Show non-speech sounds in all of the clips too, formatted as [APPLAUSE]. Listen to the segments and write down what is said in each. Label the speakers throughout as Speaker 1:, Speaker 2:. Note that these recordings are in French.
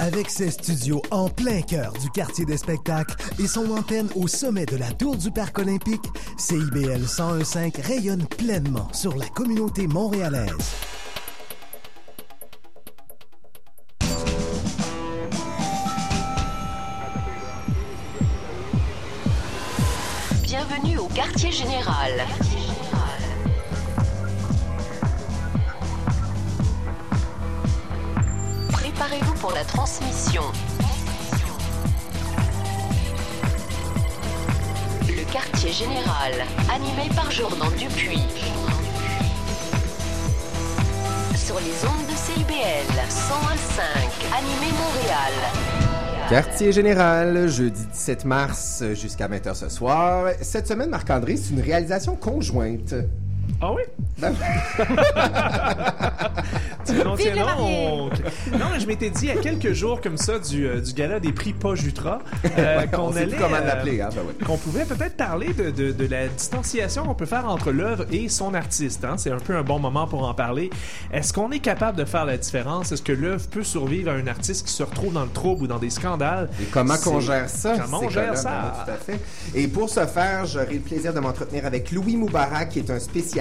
Speaker 1: Avec ses studios en plein cœur du quartier des spectacles et son antenne au sommet de la tour du Parc olympique, CIBL 1015 rayonne pleinement sur la communauté montréalaise.
Speaker 2: Bienvenue au quartier général. Pour la transmission. Le quartier général, animé par Jordan Dupuis. Sur les ondes de CIBL 101.5, animé Montréal.
Speaker 3: Quartier général, jeudi 17 mars jusqu'à 20h ce soir. Cette semaine, Marc-André, c'est une réalisation conjointe.
Speaker 4: Ah oui? [LAUGHS]
Speaker 3: Ben,
Speaker 4: tiens donc. Non, mais je m'étais dit il y a quelques jours comme ça du, euh, du gala des prix Pas Jutra euh, [LAUGHS]
Speaker 3: on
Speaker 4: qu'on allait
Speaker 3: comment
Speaker 4: euh,
Speaker 3: l'appeler, hein, ben
Speaker 4: qu'on pouvait peut-être parler de, de, de la distanciation qu'on peut faire entre l'œuvre et son artiste. Hein? C'est un peu un bon moment pour en parler. Est-ce qu'on est capable de faire la différence? Est-ce que l'œuvre peut survivre à un artiste qui se retrouve dans le trouble ou dans des scandales?
Speaker 3: Et comment qu'on gère ça?
Speaker 4: Comment on gère ça?
Speaker 3: Ben, tout à fait. Et pour ce faire, j'aurai le plaisir de m'entretenir avec Louis Moubarak, qui est un spécialiste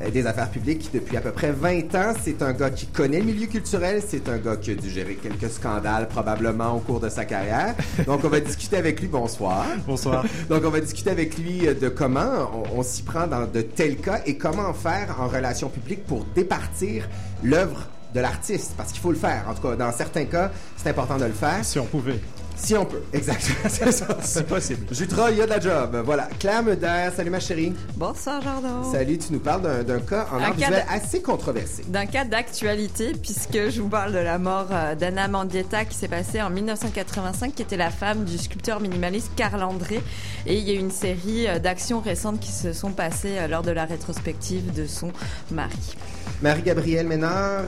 Speaker 3: euh, des affaires publiques depuis à peu près 20 ans. C'est un gars qui connaît le milieu culturel. C'est un gars qui a dû gérer quelques scandales probablement au cours de sa carrière. Donc, on va discuter avec lui. Bonsoir.
Speaker 4: Bonsoir. [LAUGHS]
Speaker 3: Donc, on va discuter avec lui euh, de comment on, on s'y prend dans de tels cas et comment faire en relations publiques pour départir l'œuvre de l'artiste. Parce qu'il faut le faire. En tout cas, dans certains cas, c'est important de le faire.
Speaker 4: Si on pouvait.
Speaker 3: Si on peut. Exactement. [LAUGHS] C'est ça.
Speaker 4: C'est possible.
Speaker 3: Jutra, il y a de la job. Voilà. Claire Meder, salut ma chérie.
Speaker 5: Bonsoir, Jordan.
Speaker 3: Salut, tu nous parles d'un- d'un cas en
Speaker 5: Un
Speaker 3: art
Speaker 5: cas
Speaker 3: assez controversé.
Speaker 5: D'un cas d'actualité, puisque je vous parle de la mort euh, d'Anna Mandietta qui s'est passée en 1985, qui était la femme du sculpteur minimaliste Carl André. Et il y a eu une série euh, d'actions récentes qui se sont passées euh, lors de la rétrospective de son mari.
Speaker 3: Marie-Gabrielle Ménard,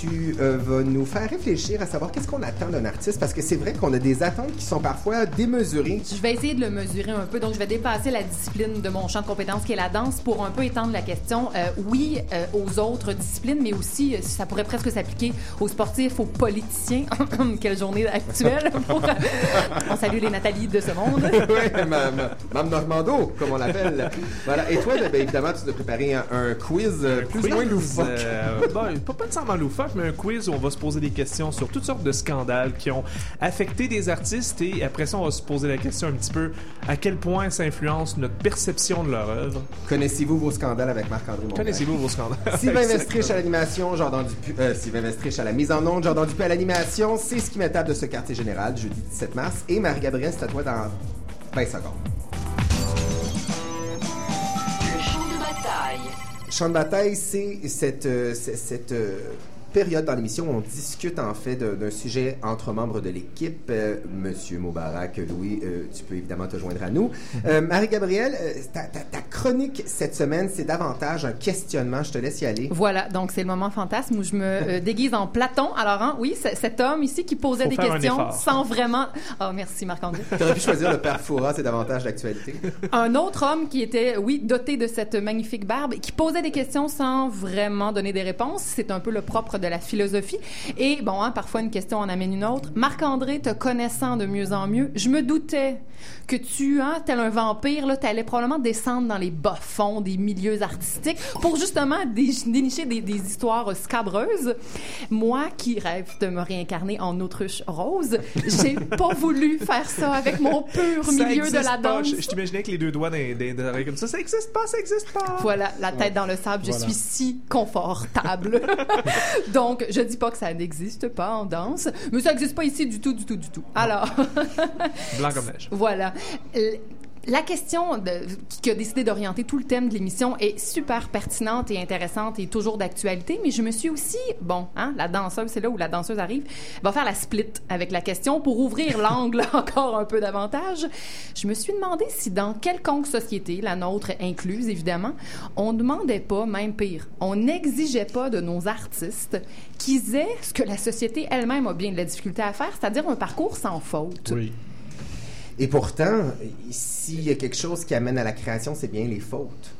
Speaker 3: tu euh, vas nous faire réfléchir à savoir qu'est-ce qu'on attend d'un artiste parce que c'est vrai qu'on a des attentes qui sont parfois démesurées.
Speaker 6: Je vais essayer de le mesurer un peu. Donc, je vais dépasser la discipline de mon champ de compétences qui est la danse pour un peu étendre la question, euh, oui, euh, aux autres disciplines, mais aussi, euh, ça pourrait presque s'appliquer aux sportifs, aux politiciens. [COUGHS] Quelle journée actuelle. pour- [LAUGHS] on salue les Nathalie de ce monde. [LAUGHS]
Speaker 3: oui, ma, ma- Mme Normando, comme on l'appelle. Voilà. Et toi, ben, évidemment, tu as préparé un, un quiz plus ou moins loufoque.
Speaker 4: euh, bon, pas, pas nécessairement loufoque, mais un quiz où on va se poser des questions sur toutes sortes de scandales qui ont affecté des artistes et après ça, on va se poser la question un petit peu à quel point ça influence notre perception de leur œuvre?
Speaker 3: Connaissez-vous vos scandales avec Marc-André Mongrain?
Speaker 4: Connaissez-vous vos scandales? [LAUGHS]
Speaker 3: Sylvain Vestrich à l'animation, Jordan Dupuis, euh, Sylvain Vestrich à la mise en onde, Jordan Dupuis à l'animation. C'est ce qui m'étape de ce quartier général, jeudi 17 mars. Et Marie-Gabrielle, c'est à toi dans 20 secondes.
Speaker 2: Le champ de bataille.
Speaker 3: Champ de bataille, c'est cette, euh, cette euh, période dans l'émission où on discute en fait d'un sujet entre membres de l'équipe. Euh, Monsieur Moubarak, Louis, euh, tu peux évidemment te joindre à nous. Euh, Marie-Gabrielle, euh, ta, ta- ta chronique cette semaine, c'est davantage un questionnement. Je te laisse y aller.
Speaker 6: Voilà, donc c'est le moment fantasme où je me euh, [LAUGHS] déguise en Platon. Alors, hein, oui, cet homme ici qui posait
Speaker 4: Faut
Speaker 6: des questions sans vraiment... Oh, merci Marc-André. [LAUGHS]
Speaker 3: Tu aurais pu choisir le père Foura, c'est davantage d'actualité. [LAUGHS]
Speaker 6: Un autre homme qui était, oui, doté de cette magnifique barbe, qui posait des questions sans vraiment donner des réponses. C'est un peu le propre de la philosophie. Et bon, hein, parfois une question en amène une autre. Marc-André, te connaissant de mieux en mieux, je me doutais que tu, hein, tel un vampire, là, t'allais probablement descendre dans les bas-fonds des milieux artistiques pour justement dé- dénicher des, des histoires scabreuses. Moi, qui rêve de me réincarner en autruche rose, j'ai pas voulu faire ça avec mon pur milieu de la
Speaker 4: pas.
Speaker 6: danse.
Speaker 4: Je, je t'imaginais avec les deux doigts les oreilles comme ça. Ça existe pas, ça existe pas.
Speaker 6: Voilà, la tête dans le sable, je
Speaker 4: Voilà.
Speaker 6: suis si confortable. [LAUGHS] Donc, je dis pas que ça n'existe pas en danse, mais ça n'existe pas ici du tout, du tout, du tout. Alors, [LAUGHS]
Speaker 4: Blanc comme neige.
Speaker 6: voilà. La question qui a décidé d'orienter tout le thème de l'émission est super pertinente et intéressante et toujours d'actualité, mais je me suis aussi, bon, hein, la danseuse, c'est là où la danseuse arrive, va faire la split avec la question pour ouvrir [LAUGHS] l'angle encore un peu davantage. Je me suis demandé si dans quelconque société, la nôtre incluse évidemment, on ne demandait pas, même pire, on n'exigeait pas de nos artistes qu'ils aient ce que la société elle-même a bien de la difficulté à faire, c'est-à-dire un parcours sans faute.
Speaker 4: Oui.
Speaker 3: Et pourtant, s'il y a quelque chose qui amène à la création, c'est bien les fautes.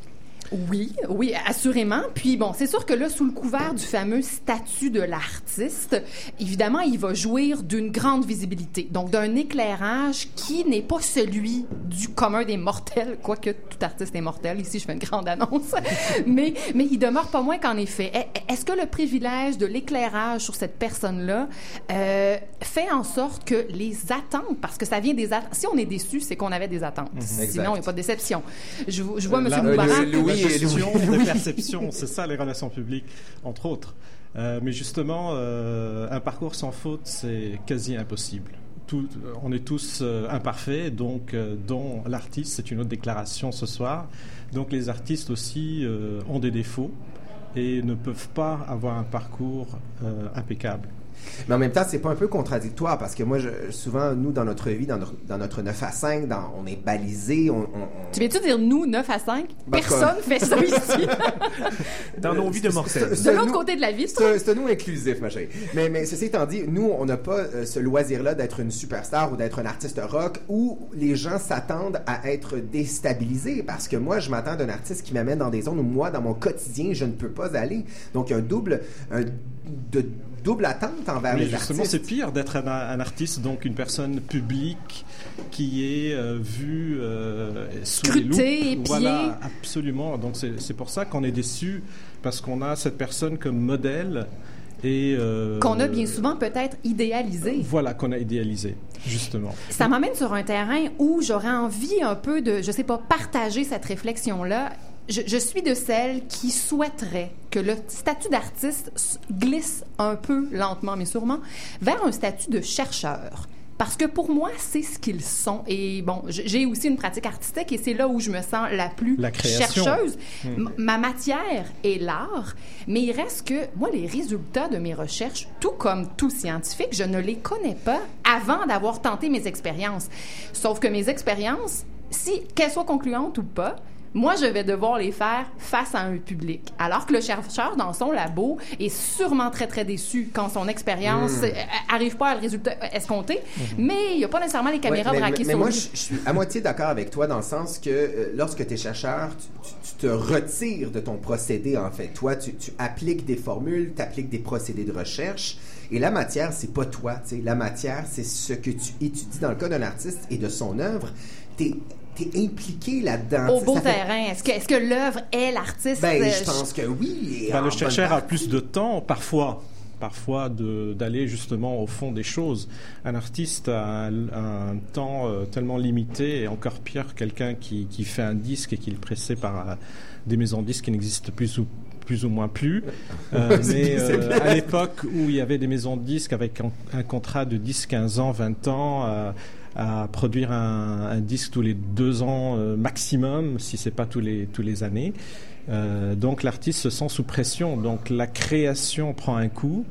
Speaker 6: Oui, oui, assurément. Puis bon, c'est sûr que là, sous le couvert du fameux statut de l'artiste, évidemment, il va jouir d'une grande visibilité, donc d'un éclairage qui n'est pas celui du commun des mortels, quoique tout artiste est mortel. Ici, je fais une grande annonce, [LAUGHS] mais mais il demeure pas moins qu'en effet, est- est-ce que le privilège de l'éclairage sur cette personne-là euh, fait en sorte que les attentes, parce que ça vient des attentes. Si on est déçu, c'est qu'on avait des attentes.
Speaker 3: Exact.
Speaker 6: Sinon, il n'y a pas de déception. Je, je vois
Speaker 7: Euh,
Speaker 6: M.
Speaker 7: là,
Speaker 6: Moubarak.
Speaker 7: Gestion perception, c'est ça les relations publiques, entre autres. Euh, mais justement, euh, un parcours sans faute, c'est quasi impossible. Tout- on est tous euh, imparfaits, donc euh, dont l'artiste, c'est une autre déclaration ce soir. Donc les artistes aussi euh, ont des défauts et ne peuvent pas avoir un parcours euh, impeccable.
Speaker 3: Mais en même temps, c'est pas un peu contradictoire parce que moi, je- souvent, nous, dans notre vie, dans notre, dans notre 9 à 5, dans, on est balisé, on, on- on-
Speaker 6: Tu viens-tu dire nous, 9 à 5?
Speaker 3: Bah,
Speaker 6: Personne fait ça ici. [LAUGHS]
Speaker 4: Dans nos vies de mortels.
Speaker 6: De l'autre côté de la vie,
Speaker 3: C'est nous inclusif, ma chérie. Mais, mais ceci étant dit, nous, on n'a pas euh, ce loisir-là d'être une superstar ou d'être un artiste rock où les gens s'attendent à être déstabilisés. Parce que moi, je m'attends d'un artiste qui m'amène dans des zones où moi, dans mon quotidien, je ne peux pas aller. Donc, il y a un double, un, de, double attente envers
Speaker 7: Mais
Speaker 3: les
Speaker 7: justement,
Speaker 3: artistes.
Speaker 7: c'est pire d'être un, un artiste, donc une personne publique qui est euh, vue euh, sous les
Speaker 6: Scrutée,
Speaker 7: loupes. Voilà, absolument. Donc c'est c'est pour ça qu'on est déçu parce qu'on a cette personne comme modèle et euh,
Speaker 6: qu'on a bien souvent peut-être idéalisé.
Speaker 7: Voilà qu'on a idéalisé, justement.
Speaker 6: Ça m'amène sur un terrain où j'aurais envie un peu de, je sais pas, partager cette réflexion-là. Je, je suis de celles qui souhaiteraient que le statut d'artiste glisse un peu lentement, mais sûrement, vers un statut de chercheur. Parce que pour moi, c'est ce qu'ils sont. Et bon, j'ai aussi une pratique artistique et c'est là où je me sens la plus
Speaker 7: La
Speaker 6: chercheuse. M- Ma matière est l'art, mais il reste que moi, les résultats de mes recherches, tout comme tout scientifique, je ne les connais pas avant d'avoir tenté mes expériences. Sauf que mes expériences, si qu'elles soient concluantes ou pas, moi, je vais devoir les faire face à un public. Alors que le chercheur, dans son labo, est sûrement très, très déçu quand son expérience euh, arrive pas à le résultat escompté, mais il n'y a pas nécessairement les caméras
Speaker 3: Ouais, mais,
Speaker 6: braquées
Speaker 3: mais
Speaker 6: sur
Speaker 3: moi,
Speaker 6: lui.
Speaker 3: je, je suis à moitié d'accord avec toi dans le sens que euh, lorsque tu es chercheur, tu, tu- tu te retires de ton procédé, en fait. Toi, tu, tu appliques des formules, tu appliques des procédés de recherche. Et la matière, c'est pas toi. tu sais. La matière, c'est ce que tu étudies dans le cas d'un artiste et de son œuvre. Tu impliqué là-dedans.
Speaker 6: Au beau
Speaker 3: ça fait-
Speaker 6: terrain, est-ce que, est-ce que l'œuvre est l'artiste?
Speaker 3: Ben,
Speaker 6: Euh,
Speaker 3: je pense que oui.
Speaker 7: Ben,
Speaker 3: en
Speaker 7: le chercheur a plus de temps, parfois, parfois de- d'aller justement au fond des choses. Un artiste a un, un temps euh, tellement limité, et encore pire, quelqu'un qui, qui fait un disque et qui est pressé par euh, des maisons de disques qui n'existent plus ou plus ou moins plus. [LAUGHS] Euh, mais euh, à l'époque où il y avait des maisons de disques avec un, un contrat de 10, 15 ans, 20 ans, euh, à produire un, un disque tous les deux ans euh, maximum, si c'est pas tous les tous les années. Euh, donc l'artiste se sent sous pression. Donc la création prend un coup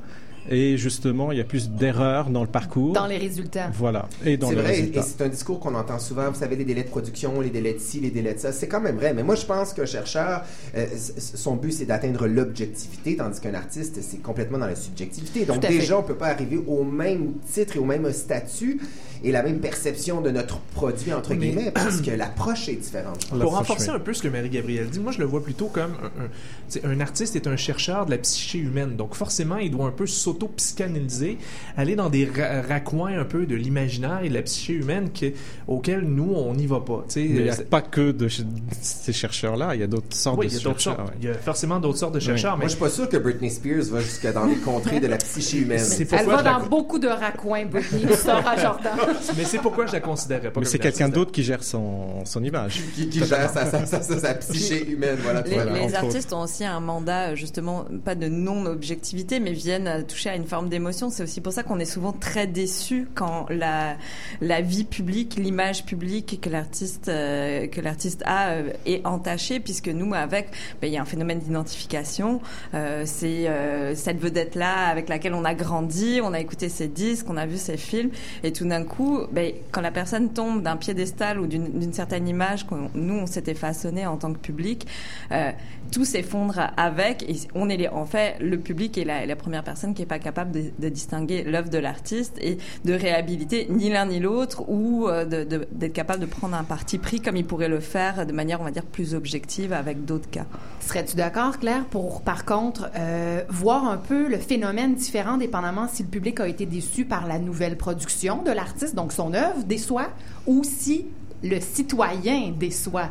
Speaker 7: et justement il y a plus d'erreurs dans le parcours.
Speaker 6: dans les résultats.
Speaker 7: Voilà. Et dans
Speaker 3: C'est
Speaker 7: les
Speaker 3: vrai, et
Speaker 7: résultats.
Speaker 3: c'est un discours qu'on entend souvent. Vous savez, les délais de production, les délais de ci, les délais de ça. C'est quand même vrai. Mais moi, je pense qu'un chercheur, euh, son but, c'est d'atteindre l'objectivité, tandis qu'un artiste, c'est complètement dans la subjectivité. Donc, déjà, on peut pas arriver au même titre et au même statut et la même perception de notre produit, entre
Speaker 4: Mais-
Speaker 3: guillemets, [CLEARS THROAT] parce que l'approche est différente.
Speaker 4: Pour renforcer un peu ce que Marie-Gabrielle dit, moi je le vois plutôt comme un, un, tu sais, un artiste est un chercheur de la psyché humaine. Donc forcément, il doit un peu s'auto-psychanalyser, aller dans des ra- raccoins un peu de l'imaginaire et de la psyché humaine que, auxquels nous, on n'y va pas. tu sais.
Speaker 7: Mais il n'y a pas que de ch- ces chercheurs-là, il y a d'autres sortes
Speaker 4: oui,
Speaker 7: de
Speaker 4: il y a d'autres
Speaker 7: chercheurs.
Speaker 4: sortes.
Speaker 7: ouais.
Speaker 4: Il y a forcément d'autres sortes de chercheurs,
Speaker 3: Moi,
Speaker 4: mais
Speaker 3: je suis pas sûr que Britney Spears va jusqu'à dans les contrées de la psyché [LAUGHS] humaine.
Speaker 4: C'est
Speaker 6: Elle va dans beaucoup de raccoins, Britney, à Jordan. [LAUGHS]
Speaker 4: mais c'est pourquoi je la considérais pas
Speaker 7: Mais c'est quelqu'un d'autre qui gère son, son image.
Speaker 3: Qui, qui gère sa, sa, sa, sa- sa psyché humaine, voilà.
Speaker 5: Les,
Speaker 7: Voilà,
Speaker 5: les artistes ont aussi un mandat, justement, pas de non-objectivité, mais viennent toucher à une forme d'émotion. C'est aussi pour ça qu'on est souvent très déçus quand la, la vie publique, l'image publique que l'artiste euh, que l'artiste a euh, est entachée, puisque nous, avec, ben, il y a un phénomène d'identification. Euh, c'est euh, cette vedette-là avec laquelle on a grandi, on a écouté ses disques, on a vu ses films, et tout d'un coup, ben, quand la personne tombe d'un piédestal ou d'une certaine image qu'on nous on s'était façonné en tant que public, euh, tout s'effondre avec. Et on est en fait le public est la, première personne qui est pas capable de, distinguer l'œuvre de l'artiste et de réhabiliter ni l'un ni l'autre ou euh, d'être capable de prendre un parti pris comme il pourrait le faire de manière on va dire plus objective avec d'autres cas.
Speaker 6: Serais-tu d'accord, Claire, pour, par contre, euh, voir un peu le phénomène différent dépendamment si le public a été déçu par la nouvelle production de l'artiste, donc son œuvre déçoit, ou si le citoyen déçoit?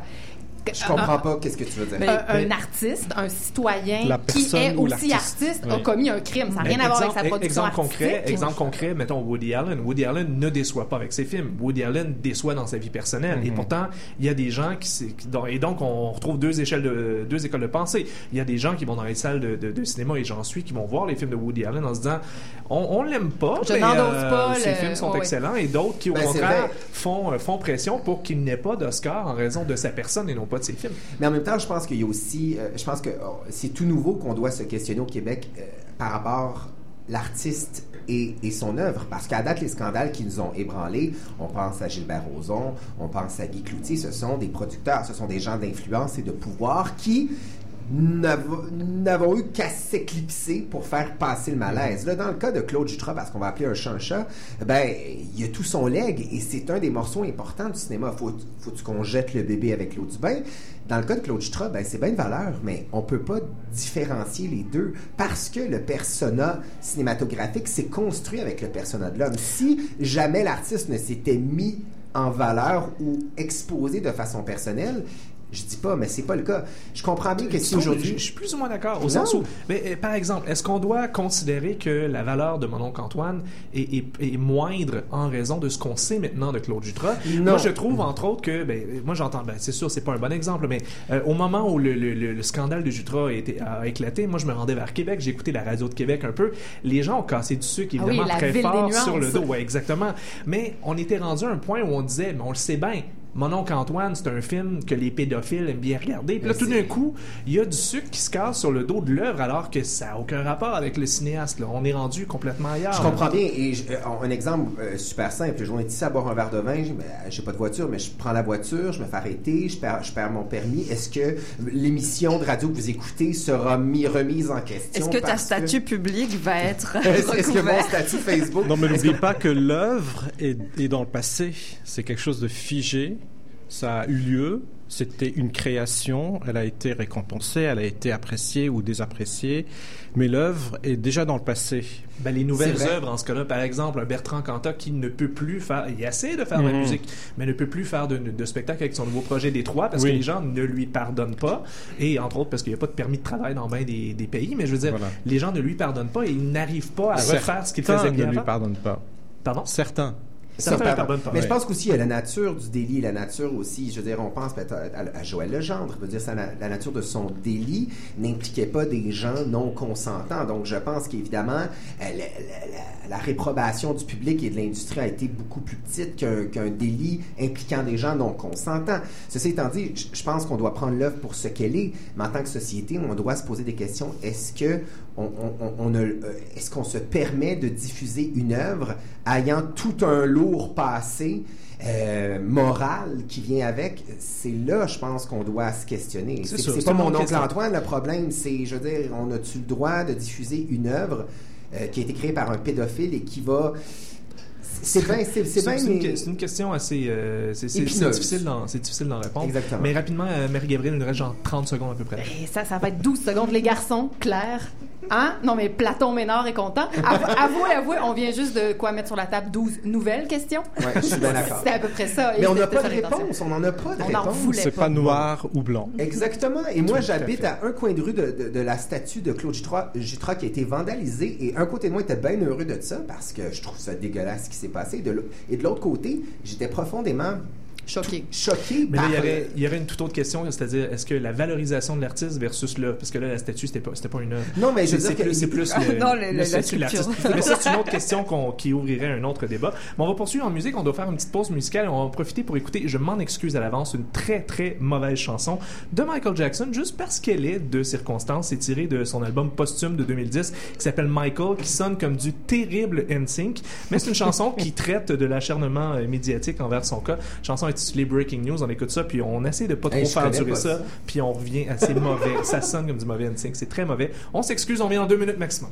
Speaker 3: Je comprends pas qu'est-ce que tu veux dire.
Speaker 5: Mais-
Speaker 6: un,
Speaker 4: mais-
Speaker 6: un artiste, un citoyen qui est aussi artiste a
Speaker 7: Oui.
Speaker 6: commis un crime. Ça n'a rien à voir avec sa production
Speaker 4: exemple concret, exemple concret, mettons Woody Allen. Woody Allen ne déçoit pas avec ses films. Woody Allen déçoit dans sa vie personnelle.
Speaker 6: Mhm.
Speaker 4: Et pourtant, il y a des gens qui, et donc on retrouve deux échelles de deux écoles de pensée. Il y a des gens qui vont dans les salles de, de- de cinéma et j'en suis qui vont voir les films de Woody Allen en se disant on, on l'aime pas,
Speaker 6: Je
Speaker 4: mais
Speaker 6: n'endosse
Speaker 4: euh,
Speaker 6: pas
Speaker 4: ses
Speaker 6: le-
Speaker 4: films sont
Speaker 6: ouais,
Speaker 4: excellents et d'autres qui au
Speaker 3: Ben,
Speaker 4: contraire font euh, font pression pour qu'il n'ait pas d'Oscar en raison de sa personne et non pas
Speaker 3: Mais en même temps, je pense qu'il y a aussi, euh, je pense que oh, c'est tout nouveau qu'on doit se questionner au Québec euh, par rapport l'artiste et, et son œuvre. Parce qu'à date, les scandales qui nous ont ébranlés, on pense à Gilbert Rozon, on pense à Guy Cloutier, ce sont des producteurs, ce sont des gens d'influence et de pouvoir qui n'avo- n'avons eu qu'à s'éclipser pour faire passer le malaise. Là, dans le cas de Claude Jutras, parce qu'on va appeler un chat, ben, il a tout son leg et c'est un des morceaux importants du cinéma. Faut, faut qu'on jette le bébé avec l'eau du bain. Dans le cas de Claude Jutras, ben, c'est bien une valeur, mais on peut pas différencier les deux parce que le persona cinématographique s'est construit avec le persona de l'homme. Si jamais l'artiste ne s'était mis en valeur ou exposé de façon personnelle, je dis pas, mais c'est pas le cas. Je comprends bien que si aujourd'hui...
Speaker 4: Je, je suis plus ou moins d'accord. Au
Speaker 3: Non.
Speaker 4: sens où, mais, euh, par exemple, est-ce qu'on doit considérer que la valeur de mon oncle Antoine est, est- est moindre en raison de ce qu'on sait maintenant de Claude Jutras?
Speaker 3: Non.
Speaker 4: Moi, je trouve, entre autres, que, ben, euh, moi, j'entends, ben, c'est sûr, c'est pas un bon exemple, mais euh, au moment où le, le- le- le scandale de Jutras a, été, a éclaté, moi, je me rendais vers Québec, j'ai écouté la radio de Québec un peu. Les gens ont cassé du sucre,
Speaker 6: Ah oui,
Speaker 4: évidemment,
Speaker 6: la
Speaker 4: très fort sur le dos. Ouais, exactement. Mais on était rendu à un point où on disait, mais on le sait bien. Mon oncle Antoine, c'est un film que les pédophiles aiment bien regarder. Puis là,
Speaker 3: Mais
Speaker 4: tout d'un coup, il y a du sucre qui se casse sur le dos de l'œuvre alors que ça n'a aucun rapport avec le cinéaste. là. On est rendu complètement ailleurs.
Speaker 3: Je comprends bien. Et je- euh, un exemple euh, super simple. Je vais ici à boire un verre de vin. Je n'ai pas de voiture, mais je prends la voiture, je me fais arrêter, je perds, je perds mon permis. Est-ce que l'émission de radio que vous écoutez sera mis, remise en question?
Speaker 5: Est-ce que ta
Speaker 3: parce
Speaker 5: statut public va être
Speaker 3: Est-ce [LAUGHS] est-ce que mon statut Facebook...
Speaker 7: Non, mais n'oublie pas que l'œuvre est, est dans le passé. C'est quelque chose de figé. Ça a eu lieu. C'était une création. Elle a été récompensée. Elle a été appréciée ou désappréciée. Mais l'œuvre est déjà dans le passé.
Speaker 4: Ben, les nouvelles œuvres, en ce cas-là, par exemple, un Bertrand Cantat qui ne peut plus faire, il essaie de faire de la
Speaker 7: Mhm.
Speaker 4: musique, mais ne peut plus faire de, de spectacle avec son nouveau projet des trois parce
Speaker 7: Oui.
Speaker 4: que les gens ne lui pardonnent pas. Et entre autres, parce qu'il n'y a pas de permis de travail dans bien des, des pays, mais je veux dire,
Speaker 7: Voilà.
Speaker 4: les gens ne lui pardonnent pas et il n'arrive pas à refaire ce qu'il faisait bien
Speaker 7: ne lui pardonnent pas.
Speaker 4: Pardon?
Speaker 7: Certains.
Speaker 3: Ça. Mais je pense qu'aussi, a la nature du délit, la nature aussi, je veux dire, on pense peut-être à, à Joël Legendre, je veux dire, ça, la, la nature de son délit n'impliquait pas des gens non consentants. Donc, je pense qu'évidemment, euh, la, la- la- la réprobation du public et de l'industrie a été beaucoup plus petite qu'un délit impliquant des gens non consentants. Ceci étant dit, je pense qu'on doit prendre l'œuvre pour ce qu'elle est, mais en tant que société, on doit se poser des questions. Est-ce que on, euh, est-ce qu'on se permet de diffuser une œuvre ayant tout un lourd passé euh, moral qui vient avec? C'est là, je pense, qu'on doit se questionner.
Speaker 4: C'est
Speaker 3: pas mon oncle
Speaker 4: question.
Speaker 3: Antoine le problème, c'est, je veux dire, on a-tu le droit de diffuser une œuvre euh, qui a été créée par un pédophile et qui va... C'est bien, c'est
Speaker 4: une,
Speaker 3: mais-
Speaker 4: question assez. euh, c'est difficile d'en c'est difficile d'en répondre.
Speaker 3: Exactement.
Speaker 4: Mais rapidement, euh, Marie-Gabrielle, il nous reste genre 30 secondes à peu près.
Speaker 6: Et ça, ça va être 12 secondes. Les garçons, Claire. Hein? Non, mais Platon Ménard est content. Avou- [LAUGHS] Avouez, avouez, on vient juste de quoi mettre sur la table 12 nouvelles questions?
Speaker 3: Ouais, je suis bien [LAUGHS] d'accord.
Speaker 6: C'était à peu près ça.
Speaker 3: Mais on n'a pas de réponse, on n'en a pas de
Speaker 6: On en
Speaker 3: réponse.
Speaker 7: C'est
Speaker 6: pas.
Speaker 7: pas noir ou blanc.
Speaker 3: Exactement. Et moi,
Speaker 7: à
Speaker 3: j'habite à un coin de rue de, de- de la statue de Claude Jutras qui a été vandalisée. Et un côté de moi était bien heureux de ça parce que je trouve ça dégueulasse ce qui s'est passé. De et de l'autre côté, j'étais profondément
Speaker 6: Choqué.
Speaker 3: choqué
Speaker 4: Mais là, il y, aurait, il y aurait une toute autre question, c'est-à-dire, est-ce que la valorisation de l'artiste versus l'œuvre, parce que là, la statue, c'était pas, c'était pas une œuvre.
Speaker 3: Non, mais je veux dire que...
Speaker 4: plus, c'est plus [LAUGHS] le,
Speaker 5: Non, le-
Speaker 4: le
Speaker 5: la
Speaker 4: statut de l'artiste. Mais ça, c'est une autre question qu'on- qui ouvrirait un autre débat. Mais on va poursuivre en musique. On doit faire une petite pause musicale. On va en profiter pour écouter, je m'en excuse à l'avance, une très, très mauvaise chanson de Michael Jackson, juste parce qu'elle est de circonstance. C'est tiré de son album posthume de 2010 qui s'appelle Michael, qui sonne comme du terrible NSYNC. Mais c'est une chanson qui traite de l'acharnement euh, médiatique envers son cas. Chanson
Speaker 8: chanson intitulée Breaking News. On écoute ça, puis on essaie de pas trop
Speaker 3: Hey,
Speaker 8: faire durer ça. puis on revient assez mauvais. ça sonne comme du mauvais NSYNC. C'est très mauvais. On s'excuse, on vient en deux minutes maximum.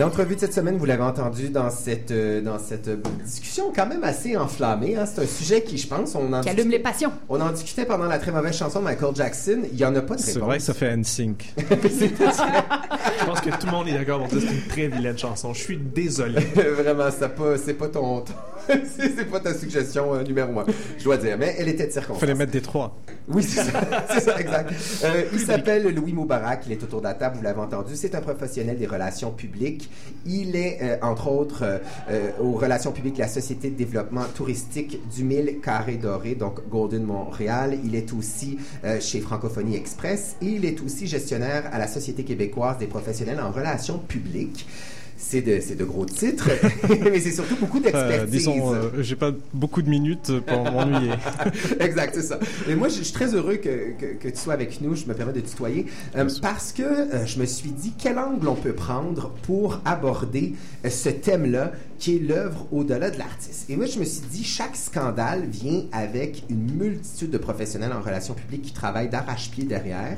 Speaker 3: L'entrevue de cette semaine, vous l'avez entendu dans cette, euh, dans cette euh, discussion quand même assez enflammée. hein. C'est un sujet qui, je pense, on en,
Speaker 6: Qui allume les passions.
Speaker 3: on en discutait pendant la très mauvaise chanson de Michael Jackson. Il n'y en a pas de réponse.
Speaker 7: C'est vrai que ça fait NSYNC. [LAUGHS]
Speaker 8: Je pense que tout le monde est d'accord pour dire que c'est une très vilaine chanson. Je suis désolé. [LAUGHS]
Speaker 3: Vraiment, c'est pas, c'est pas ton, ton- [LAUGHS] c'est pas ta suggestion euh, numéro un, je dois dire. Mais elle était de circonstance.
Speaker 7: Fallait mettre des trois.
Speaker 3: Oui, c'est ça, [LAUGHS] c'est ça, exact. [LAUGHS] Euh, il s'appelle Louis Moubarak, il est autour de la table, vous l'avez entendu. C'est un professionnel des relations publiques. Il est, euh, entre autres, aux relations publiques de la Société de développement touristique du Mille Carré Doré, donc Golden Montréal. Il est aussi chez Francophonie Express et il est aussi gestionnaire à la Société québécoise des professionnels en relations publiques. C'est de, gros titres, [LAUGHS] mais c'est surtout beaucoup
Speaker 7: Euh,
Speaker 3: d'expertise.
Speaker 7: disons, euh, j'ai pas beaucoup de minutes pour [LAUGHS] m'ennuyer.
Speaker 3: exact, c'est ça. Et moi, je suis très heureux que, que, que tu sois avec nous. Je me permets de tutoyer. euh, parce que euh, je me suis dit, quel angle on peut prendre pour aborder ce thème-là, qui est l'œuvre au-delà de l'artiste? Et moi, je me suis dit, chaque scandale vient avec une multitude de professionnels en relations publiques qui travaillent d'arrache-pied derrière,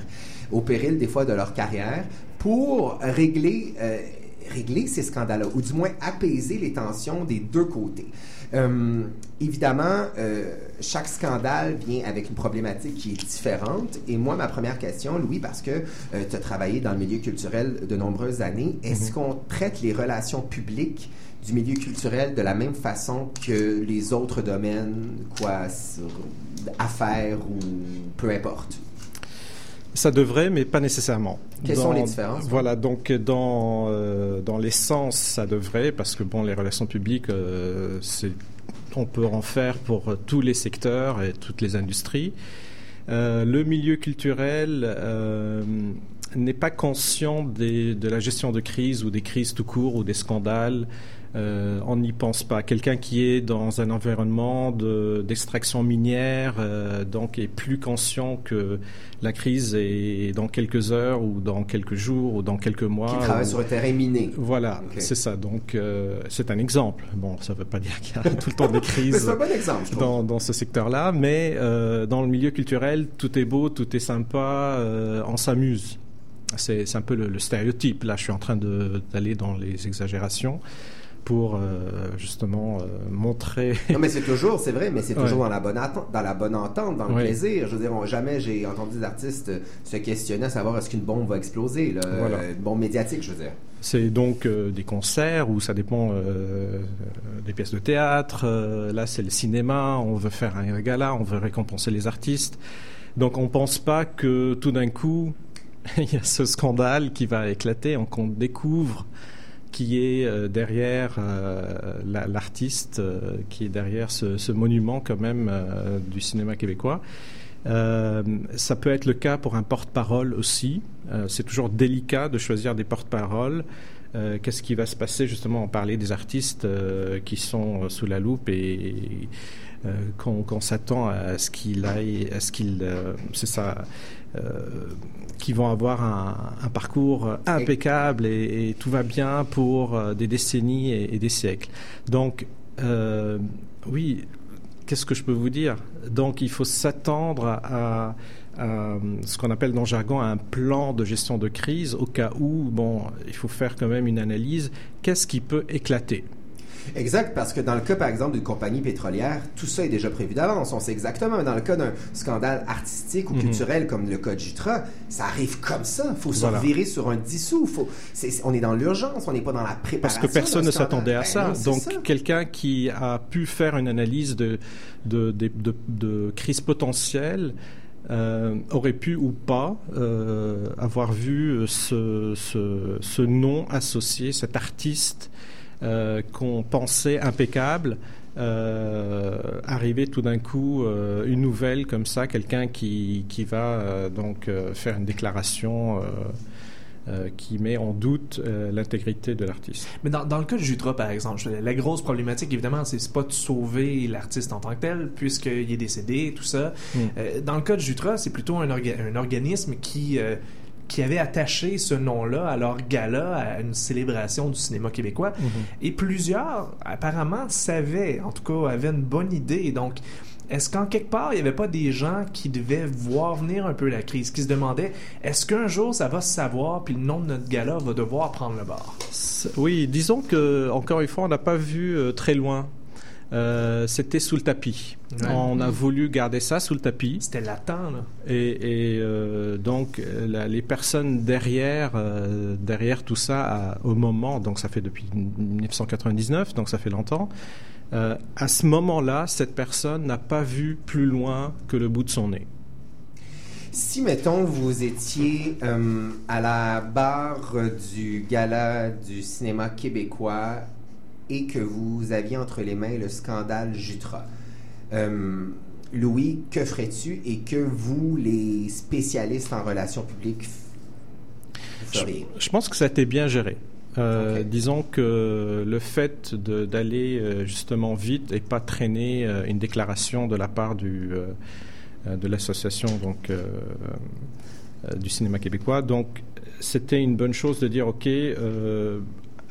Speaker 3: au péril des fois de leur carrière, pour régler... euh, régler ces scandales-là, ou du moins apaiser les tensions des deux côtés. Euh, évidemment, euh, chaque scandale vient avec une problématique qui est différente. Et moi, ma première question, Louis, parce que tu as travaillé dans le milieu culturel de nombreuses années, est-ce qu'on traite les relations publiques du milieu culturel de la même façon que les autres domaines, quoi, sur affaires ou peu importe?
Speaker 7: Ça devrait, mais pas nécessairement.
Speaker 3: Quelles sont les différences?
Speaker 7: Voilà, donc dans, euh, dans l'essence, ça devrait, parce que bon, les relations publiques, euh, c'est, on peut en faire pour euh, tous les secteurs et toutes les industries. Euh, le milieu culturel n'est pas conscient des- de la gestion de crise ou des crises tout court ou des scandales. Euh, on n'y pense pas. Quelqu'un qui est dans un environnement de- d'extraction minière, euh, donc est plus conscient que la crise est dans quelques heures ou dans quelques jours ou dans quelques mois.
Speaker 3: Qui travaille
Speaker 7: ou-
Speaker 3: sur un terrain miné.
Speaker 7: Voilà, c'est ça. Donc euh, c'est un exemple. Bon, ça ne veut pas dire qu'il y a [LAUGHS] tout le temps des crises
Speaker 3: c'est un bon exemple,
Speaker 7: dans, dans ce secteur-là, mais dans le milieu culturel, tout est beau, tout est sympa, on s'amuse. C'est un peu le, le stéréotype. Là, je suis en train d'aller dans les exagérations pour euh, justement euh, montrer. [LAUGHS]
Speaker 3: Non, mais c'est toujours, c'est vrai, mais c'est
Speaker 7: Ouais.
Speaker 3: toujours dans la bonne dans la bonne entente, dans le
Speaker 7: Ouais.
Speaker 3: plaisir. Je veux dire, on- jamais j'ai entendu des artistes se questionner à savoir est-ce qu'une bombe va exploser, là,
Speaker 7: Voilà.
Speaker 3: euh, une bombe médiatique, je veux dire.
Speaker 7: C'est donc euh, des concerts où ça dépend euh, des pièces de théâtre. Euh, là, c'est le cinéma. On veut faire un gala, on veut récompenser les artistes. Donc, on pense pas que tout d'un coup, [LAUGHS] il y a ce scandale qui va éclater, on- qu'on découvre qui est euh, derrière euh, la- l'artiste, euh, qui est derrière ce, monument quand même du cinéma québécois. Ça peut être le cas pour un porte-parole aussi. C'est toujours délicat de choisir des porte-paroles. Qu'est-ce qui va se passer? Justement On parlait des artistes qui sont sous la loupe et qu'on s'attend à ce qu'il aille, à ce qu'il, c'est ça, qui vont avoir un, parcours impeccable et, tout va bien pour euh, des décennies et, et des siècles. Donc, euh, oui, qu'est-ce que je peux vous dire? Donc, il faut s'attendre à, à ce qu'on appelle dans le jargon un plan de gestion de crise au cas où, bon, il faut faire quand même une analyse. Qu'est-ce qui peut éclater?
Speaker 3: Exact, parce que dans le cas, par exemple, d'une compagnie pétrolière, tout ça est déjà prévu d'avance. On sait exactement. Mais dans le cas d'un scandale artistique ou
Speaker 7: Mhm.
Speaker 3: culturel comme le cas de Jutra, ça arrive comme ça. Il faut se
Speaker 7: Voilà.
Speaker 3: revirer sur un dissous. Faut, on est dans l'urgence, on n'est pas dans la
Speaker 7: Parce
Speaker 3: préparation.
Speaker 7: que personne ne s'attendait à
Speaker 3: Ben
Speaker 7: ça.
Speaker 3: non,
Speaker 7: Donc, quelqu'un qui a pu faire une analyse de, de, de, de- de crise potentielle euh, aurait pu ou pas euh, avoir vu ce, ce, ce nom associé, cet artiste euh, qu'on pensait impeccable. euh, arriver tout d'un coup euh, une nouvelle comme ça, quelqu'un qui, qui va euh, donc euh, faire une déclaration euh, euh, qui met en doute euh, l'intégrité de l'artiste.
Speaker 4: Mais dans, dans le cas de Jutra, par exemple, la grosse problématique, évidemment, c'est pas de sauver l'artiste en tant que tel, puisqu'il est décédé, tout ça.
Speaker 7: Mm.
Speaker 4: Euh, dans le cas de Jutra, c'est plutôt un, orga- un organisme qui, euh, qui avait attaché ce nom-là à leur gala, à une célébration du cinéma québécois. Et plusieurs, apparemment, savaient, en tout cas, avaient une bonne idée. Donc, est-ce qu'en quelque part, il n'y avait pas des gens qui devaient voir venir un peu la crise, qui se demandaient, est-ce qu'un jour ça va se savoir, puis le nom de notre gala va devoir prendre le bord?
Speaker 7: Oui, disons que encore une fois, on n'a pas vu euh, très loin. Euh, C'était sous le tapis.
Speaker 4: Ouais.
Speaker 7: On a voulu garder ça sous le tapis.
Speaker 4: C'était latent, là.
Speaker 7: Et, et, euh, donc la- les personnes derrière, euh, derrière tout ça, à- au moment, donc ça fait depuis 1999, donc ça fait longtemps. euh, à ce moment-là, cette personne n'a pas vu plus loin que le bout de son nez.
Speaker 3: Si, mettons, vous étiez euh, à la barre du gala du cinéma québécois et que vous aviez entre les mains le scandale Jutra, euh, Louis, que ferais-tu et que vous, les spécialistes en relations publiques, vous
Speaker 7: Je,
Speaker 3: feriez?
Speaker 7: je pense que ça a été bien géré. Euh. Disons que le fait d'aller euh, justement vite et pas traîner une déclaration de la part du, de l'association donc euh, du cinéma québécois, donc c'était une bonne chose de dire ok.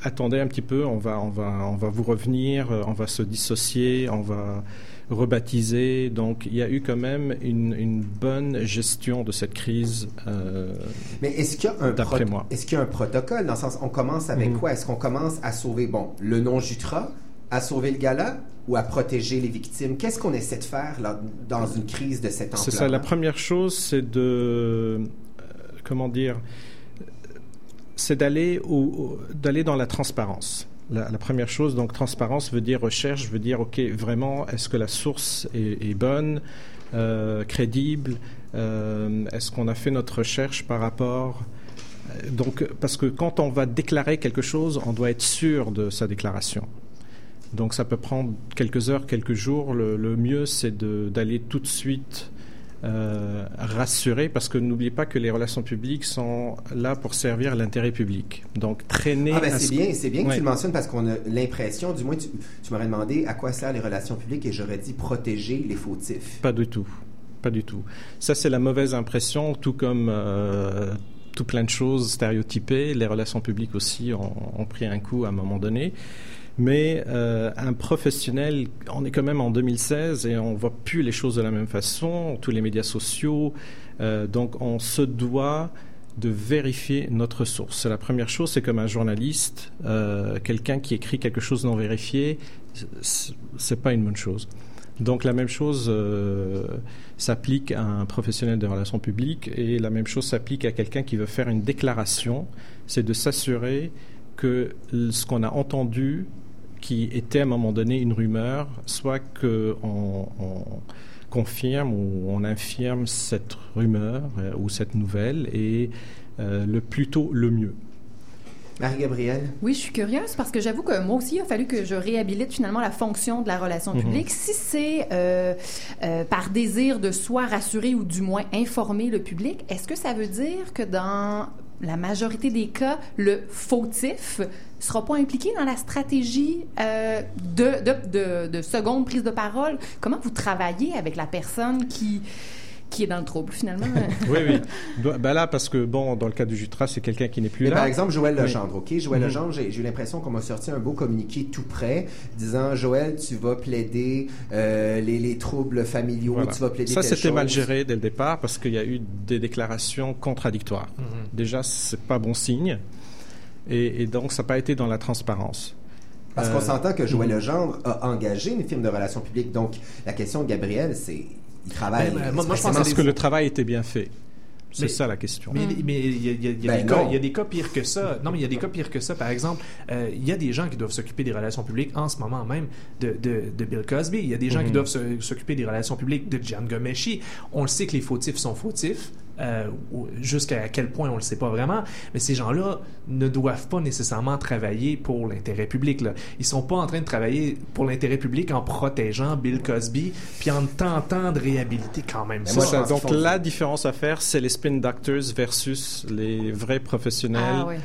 Speaker 7: Attendez un petit peu, on va, on va, on va vous revenir, euh, on va se dissocier, on va rebaptiser. Donc, il y a eu quand même une, une bonne gestion de cette crise. euh,
Speaker 3: Mais est-ce qu'il y a un
Speaker 7: D'après moi.
Speaker 3: Est-ce qu'il y a un protocole dans le sens on commence avec
Speaker 7: Mhm.
Speaker 3: quoi? Est-ce qu'on commence à sauver bon le nom Jutra, à sauver le gala ou à protéger les victimes? Qu'est-ce qu'on essaie de faire là, dans une crise de cette ampleur
Speaker 7: C'est ça. La première chose, c'est de euh, comment dire, c'est d'aller dans la transparence. La, première chose, donc transparence veut dire recherche, veut dire ok, vraiment, est-ce que la source est, bonne, euh, crédible, euh, est-ce qu'on a fait notre recherche par rapport euh, donc, parce que quand on va déclarer quelque chose, on doit être sûr de sa déclaration. Donc, ça peut prendre quelques heures, quelques jours. Le, mieux, c'est d'aller tout de suite euh, rassurer, parce que n'oubliez pas que les relations publiques sont là pour servir l'intérêt public. Donc, traîner.
Speaker 3: Ah ben c'est
Speaker 7: ce-
Speaker 3: bien, c'est bien que
Speaker 7: Ouais.
Speaker 3: tu le mentionnes parce qu'on a l'impression, du moins tu, tu m'aurais demandé à quoi servent les relations publiques et j'aurais dit protéger les fautifs.
Speaker 7: Pas du tout. Pas du tout. Ça, c'est la mauvaise impression, tout comme euh, tout plein de choses stéréotypées. Les relations publiques aussi ont, ont pris un coup à un moment donné. Mais euh, un professionnel, on est quand même en 2016 et on voit plus les choses de la même façon, tous les médias sociaux. euh, donc, on se doit de vérifier notre source. La première chose, c'est comme un journaliste, euh, quelqu'un qui écrit quelque chose non vérifié, c'est- pas une bonne chose. Donc la même chose s'applique à un professionnel des relations publiques et la même chose s'applique à quelqu'un qui veut faire une déclaration, c'est de s'assurer que ce qu'on a entendu, qui était à un moment donné une rumeur, soit qu'on on confirme ou on infirme cette rumeur euh, ou cette nouvelle, et euh, le plus tôt le mieux.
Speaker 3: Marie-Gabrielle?
Speaker 6: Oui, je suis curieuse parce que j'avoue que moi aussi, il a fallu que je réhabilite finalement la fonction de la relation
Speaker 7: Mhm.
Speaker 6: publique. Si c'est euh, euh, par désir de soi rassurer ou du moins informer le public, est-ce que ça veut dire que dans la majorité des cas, le fautif sera pas impliqué dans la stratégie euh, de, de, de, de seconde prise de parole? Comment vous travaillez avec la personne qui, qui est dans le trouble finalement? [LAUGHS]
Speaker 7: Oui, oui. [LAUGHS] Ben là, parce que, bon, dans le cas du Jutra, c'est quelqu'un qui n'est plus
Speaker 3: Mais
Speaker 7: là.
Speaker 3: par exemple, Joël
Speaker 7: Oui.
Speaker 3: Legendre, OK? Joël
Speaker 7: Mhm.
Speaker 3: Legendre, j'ai j'ai eu l'impression qu'on m'a sorti un beau communiqué tout prêt disant Joël, tu vas plaider euh, les, les troubles familiaux,
Speaker 7: Voilà.
Speaker 3: tu vas plaider
Speaker 7: Ça, c'était mal géré dès le départ parce qu'il y a eu des déclarations contradictoires.
Speaker 3: Mhm.
Speaker 7: Déjà, c'est pas bon signe. Et, et donc, ça n'a pas été dans la transparence.
Speaker 3: Parce
Speaker 7: Euh,
Speaker 3: qu'on s'entend que Joël
Speaker 7: mhm.
Speaker 3: Legendre a engagé une firme de relations publiques. Donc, la question de Gabriel, c'est il travaille.
Speaker 4: Ben, moi- moi, je pense
Speaker 7: que le travail était bien fait C'est ça la question.
Speaker 4: Mais mais il y a, il y a- il y a
Speaker 3: Ben
Speaker 4: des cas,
Speaker 3: non.
Speaker 4: il y a des cas pires que ça. Non, mais il y a des cas pires que ça. Par exemple, euh, il y a des gens qui doivent s'occuper des relations publiques en ce moment même de, de, de Bill Cosby. Il y a des gens qui
Speaker 7: Mhm.
Speaker 4: doivent s'occuper des relations publiques de Gian Gomeshi. On le sait que les fautifs sont fautifs. Euh, Jusqu'à quel point on le sait pas vraiment, mais ces gens-là ne doivent pas nécessairement travailler pour l'intérêt public. Là. Ils sont pas en train de travailler pour l'intérêt public en protégeant Bill Cosby puis en tentant de réhabiliter quand même ça.
Speaker 3: moi,
Speaker 7: ça. Donc, la différence à faire, c'est les spin doctors versus les vrais professionnels
Speaker 6: ah oui.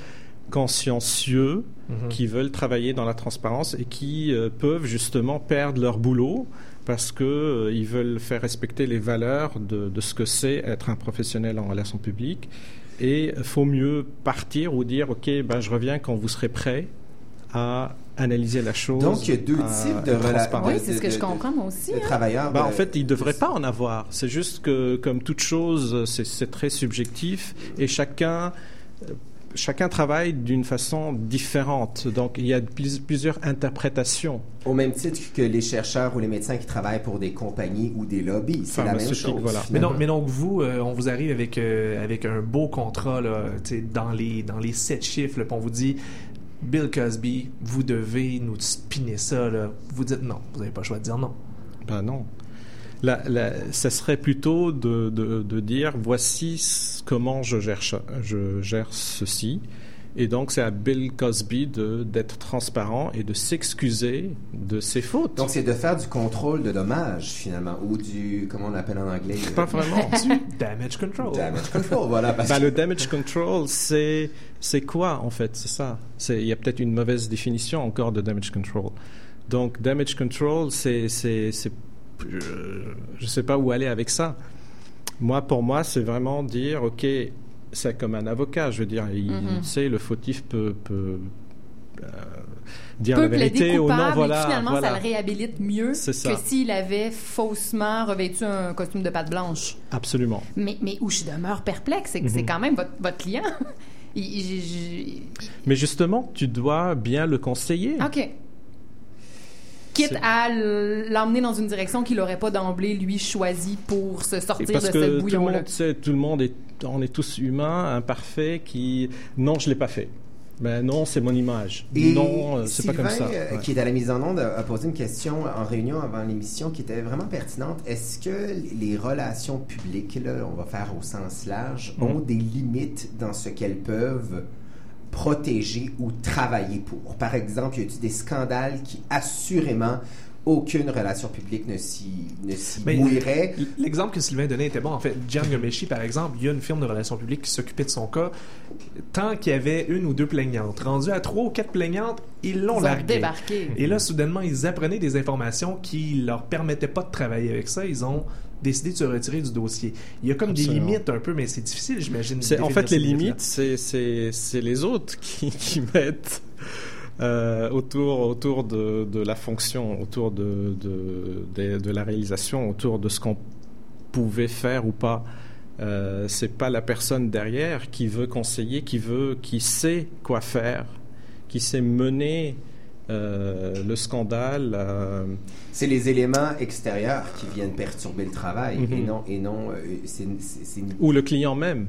Speaker 7: consciencieux
Speaker 4: Mhm.
Speaker 7: qui veulent travailler dans la transparence et qui euh, peuvent justement perdre leur boulot parce que euh, ils veulent faire respecter les valeurs de, de ce que c'est être un professionnel en relations publiques. Et il faut mieux partir ou dire, OK, ben, je reviens quand vous serez prêt à analyser la chose.
Speaker 3: Donc, il y a deux
Speaker 7: à
Speaker 3: types de
Speaker 7: être
Speaker 3: rela-
Speaker 7: transparent.
Speaker 6: Oui, c'est ce que
Speaker 3: de-
Speaker 6: je comprends moi aussi.
Speaker 3: de
Speaker 6: hein.
Speaker 3: travailleurs.
Speaker 7: Ben,
Speaker 3: de-
Speaker 7: en fait, il ne devrait pas en avoir. C'est juste que, comme toute chose, c'est- c'est très subjectif et chacun, euh, chacun travaille d'une façon différente. Donc, il y a plus- plusieurs interprétations.
Speaker 3: Au même titre que les chercheurs ou les médecins qui travaillent pour des compagnies ou des lobbies. C'est la même chose.
Speaker 7: voilà.
Speaker 4: Mais donc, mais donc vous, euh, on vous arrive avec, euh, avec un beau contrat là, dans les, dans les sept chiffres, puis on vous dit Bill Cosby, vous devez nous spinner ça. Là. Vous dites non, vous n'avez pas le choix de dire non.
Speaker 7: Ben non. La, la- ça serait plutôt de, de- de dire voici comment je gère, je gère ceci. Et donc, c'est à Bill Cosby d'être transparent et de s'excuser de ses fautes.
Speaker 3: Donc, c'est de faire du contrôle de dommages, finalement, ou du, comment on l'appelle en anglais? euh,
Speaker 7: pas vraiment. [LAUGHS]
Speaker 4: Damage control.
Speaker 3: Damage control, voilà. Parce
Speaker 7: Ben,
Speaker 3: que-
Speaker 7: le damage control, c'est quoi en fait? C'est ça. Il y a peut-être une mauvaise définition encore de damage control. Donc damage control, c'est- je ne sais pas où aller avec ça. Moi, pour moi, c'est vraiment dire ok, c'est comme un avocat. Je veux dire, il,
Speaker 6: Mhm.
Speaker 7: sait le fautif peut, peut euh, dire
Speaker 6: peut
Speaker 7: la vérité ou non. Voilà,
Speaker 6: et finalement
Speaker 7: voilà.
Speaker 6: ça le réhabilite mieux que s'il avait faussement revêtu un costume de pâte blanche.
Speaker 7: Absolument.
Speaker 6: Mais, mais où je demeure perplexe, c'est que c'est
Speaker 7: Mhm.
Speaker 6: quand même votre, votre client. [LAUGHS] Il- il- il-
Speaker 7: Mais justement, tu dois bien le conseiller.
Speaker 6: OK. Quitte à l'emmener dans une direction qu'il n'aurait pas d'emblée, lui, choisi pour se sortir
Speaker 7: Parce
Speaker 6: de
Speaker 7: que
Speaker 6: ce
Speaker 7: tout le
Speaker 6: bouillon-là.
Speaker 7: tout le monde est, on est tous humains, imparfaits, qui non, je l'ai pas fait. Ben non, c'est mon image.
Speaker 3: Et
Speaker 7: non, euh, c'est pas comme ça.
Speaker 3: euh,
Speaker 7: Ouais.
Speaker 3: qui est à la mise en onde, a posé une question en réunion avant l'émission qui était vraiment pertinente. Est-ce que les relations publiques, là, on va faire au sens large,
Speaker 7: Mm.
Speaker 3: ont des limites dans ce qu'elles peuvent protéger ou travailler pour? Par exemple, y a-t-il des scandales qui assurément aucune relation publique ne s'y ne s'y
Speaker 4: Mais-
Speaker 3: mouillerait?
Speaker 4: L'exemple que Sylvain donnait était bon. En fait, Gian Gomeshi, par exemple, il y a une firme de relations publiques qui s'occupait de son cas. Tant qu'il y avait une ou deux plaignantes, rendu à trois ou quatre plaignantes, ils l'ont
Speaker 6: Ils ont
Speaker 4: largué.
Speaker 6: débarqué.
Speaker 4: Et là, soudainement, ils apprenaient des informations qui leur permettaient pas de travailler avec ça. Ils ont décidé de se retirer du dossier. Il y a comme
Speaker 7: Absolument.
Speaker 4: des limites un peu, mais c'est difficile, j'imagine.
Speaker 7: En fait, les limites, c'est, c'est, c'est les autres [LAUGHS] qui, qui mettent euh, autour, autour de, de la fonction, autour de, de, de, de la réalisation, autour de ce qu'on pouvait faire ou pas. Euh, c'est pas la personne derrière qui veut conseiller, qui veut, qui sait quoi faire, qui sait mener euh, le scandale. euh,
Speaker 3: C'est les éléments extérieurs qui viennent perturber le travail
Speaker 7: Mhm.
Speaker 3: et non, et non euh,
Speaker 7: ou le client même.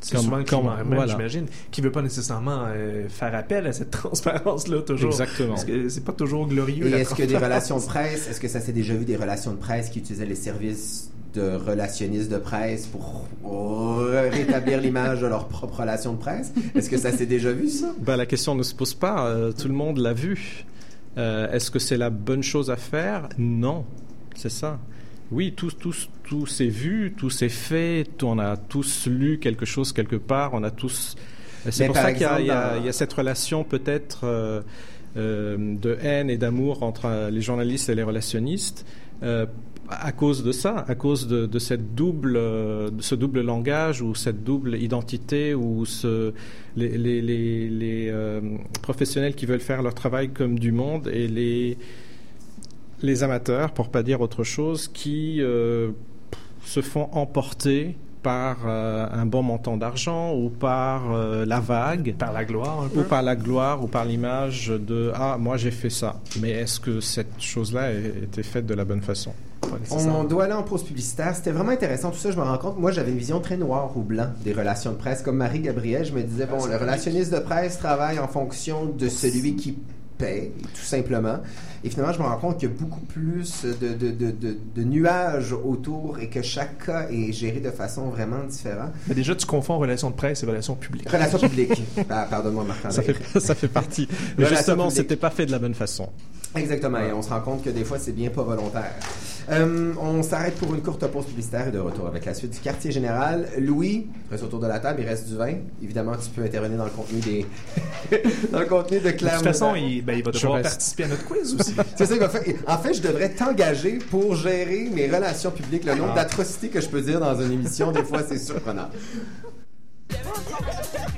Speaker 4: C'est
Speaker 7: Comme-
Speaker 4: souvent le client même,
Speaker 7: voilà.
Speaker 4: j'imagine, qui veut pas nécessairement euh, faire appel à cette [LAUGHS] transparence-là toujours.
Speaker 7: Exactement.
Speaker 4: Parce que c'est pas toujours glorieux.
Speaker 3: Et est-ce que des relations de presse, est-ce que ça s'est déjà vu des relations de presse qui utilisaient les services de relationnistes de presse pour rétablir l'image de leur propre relation de presse? Est-ce que ça s'est déjà vu, ça?
Speaker 7: Ben, la question ne se pose pas. euh, tout le monde l'a vu. Euh, Est-ce que c'est la bonne chose à faire? Non, c'est ça. Oui, tout, tout, tout s'est vu, tout s'est fait, tout- on a tous lu quelque chose quelque part, on a tous. C'est pour ça qu'il y, a- y
Speaker 3: dans-
Speaker 7: y cette relation peut-être euh, euh, de haine et d'amour entre les journalistes et les relationnistes. euh, à cause de ça, à cause de, de cette double, euh, de ce double langage ou cette double identité ou ce, les, les, les, les, euh, professionnels qui veulent faire leur travail comme du monde et les, les amateurs, pour pas dire autre chose, qui euh, se font emporter par euh, un bon montant d'argent ou par euh, la vague
Speaker 4: Par la gloire, un peu.
Speaker 7: ou par la gloire ou par l'image de ah moi j'ai fait ça mais est-ce que cette chose-là a été faite de la bonne façon?
Speaker 3: On doit aller en pause publicitaire. C'était vraiment intéressant. Tout ça, je me rends compte. Moi, j'avais une vision très noire ou blanc des relations de presse. Comme Marie-Gabrielle, je me disais, bon, le relationniste de presse travaille en fonction de celui qui paie, tout simplement. Et finalement, je me rends compte qu'il y a beaucoup plus de, de, de, de, de nuages autour et que chaque cas est géré de façon vraiment différente.
Speaker 4: Mais déjà, tu confonds relations de presse et relations publiques.
Speaker 3: Relations [LAUGHS] publiques. Ah, Pardonne-moi, Marc-André.
Speaker 7: ça fait, ça fait partie [LAUGHS] mais
Speaker 3: Relations
Speaker 7: justement c'était pas fait de la bonne façon
Speaker 3: Exactement, et on se rend compte que des fois, c'est bien pas volontaire. Euh, on s'arrête pour une courte pause publicitaire et de retour avec la suite du quartier général. Louis, reste autour de la table, il reste du vin. Évidemment, tu peux intervenir dans le contenu des... [LAUGHS] dans le contenu de
Speaker 4: De
Speaker 3: Claire
Speaker 4: toute façon, il, ben, il va devoir participer à notre quiz aussi.
Speaker 3: C'est ça qu'il va faire. En fait, je devrais t'engager pour gérer mes relations publiques. Le nombre d'atrocités que je peux dire dans une émission, des fois, c'est surprenant.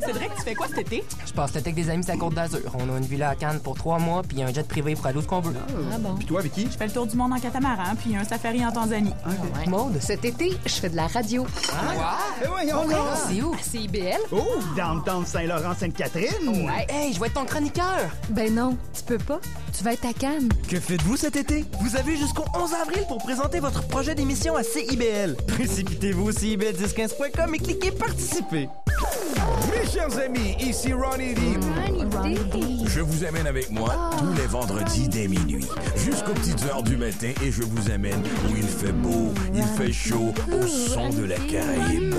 Speaker 9: Cédric, tu fais quoi cet été?
Speaker 10: Je passe l'été avec des amis sur la Côte d'Azur. On a une villa à Cannes pour trois mois, puis un jet privé pour aller où ce qu'on veut.
Speaker 9: Ah bon?
Speaker 11: Puis toi, Vicky?
Speaker 9: Je fais le tour du monde en catamaran, puis un safari en Tanzanie.
Speaker 10: Maude,
Speaker 12: Cet été, je fais de la radio.
Speaker 11: Eh voyons donc!
Speaker 10: c'est où?
Speaker 12: À CIBL?
Speaker 11: Oh, downtown Saint-Laurent-Sainte-Catherine!
Speaker 12: Ouais.
Speaker 10: Hey, je vais être ton chroniqueur!
Speaker 12: Ben non, tu peux pas. Tu vas être à Cannes.
Speaker 13: Que faites-vous cet été? Vous avez jusqu'au 11 avril pour présenter votre projet d'émission à CIBL. Précipitez-vous au CIBL1015.com et cliquez participer.
Speaker 11: Mes chers amis, ici Ronnie D.
Speaker 14: Je vous amène avec moi tous les vendredis dès minuit, jusqu'aux petites heures du matin, et je vous amène où il fait beau, il fait chaud, au son de la Caraïbe.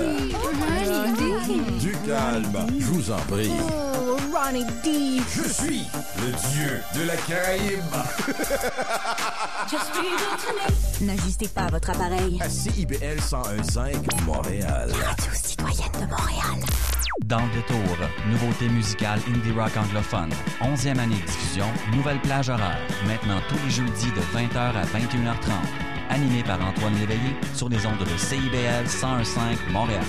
Speaker 14: Du calme, je vous en prie.
Speaker 12: Oh, Ronnie D.
Speaker 14: Je suis le dieu de la Caraïbe. [LAUGHS]
Speaker 15: N'ajustez pas votre appareil.
Speaker 14: À CIBL 101.5 Montréal.
Speaker 15: Radio citoyenne de Montréal.
Speaker 16: Dans le détour, nouveauté musicale indie rock anglophone. 11e année de diffusion, nouvelle plage horaire. Maintenant tous les jeudis de 20h à 21h30. Animé par Antoine Léveillé sur les ondes de CIBL 101.5 Montréal.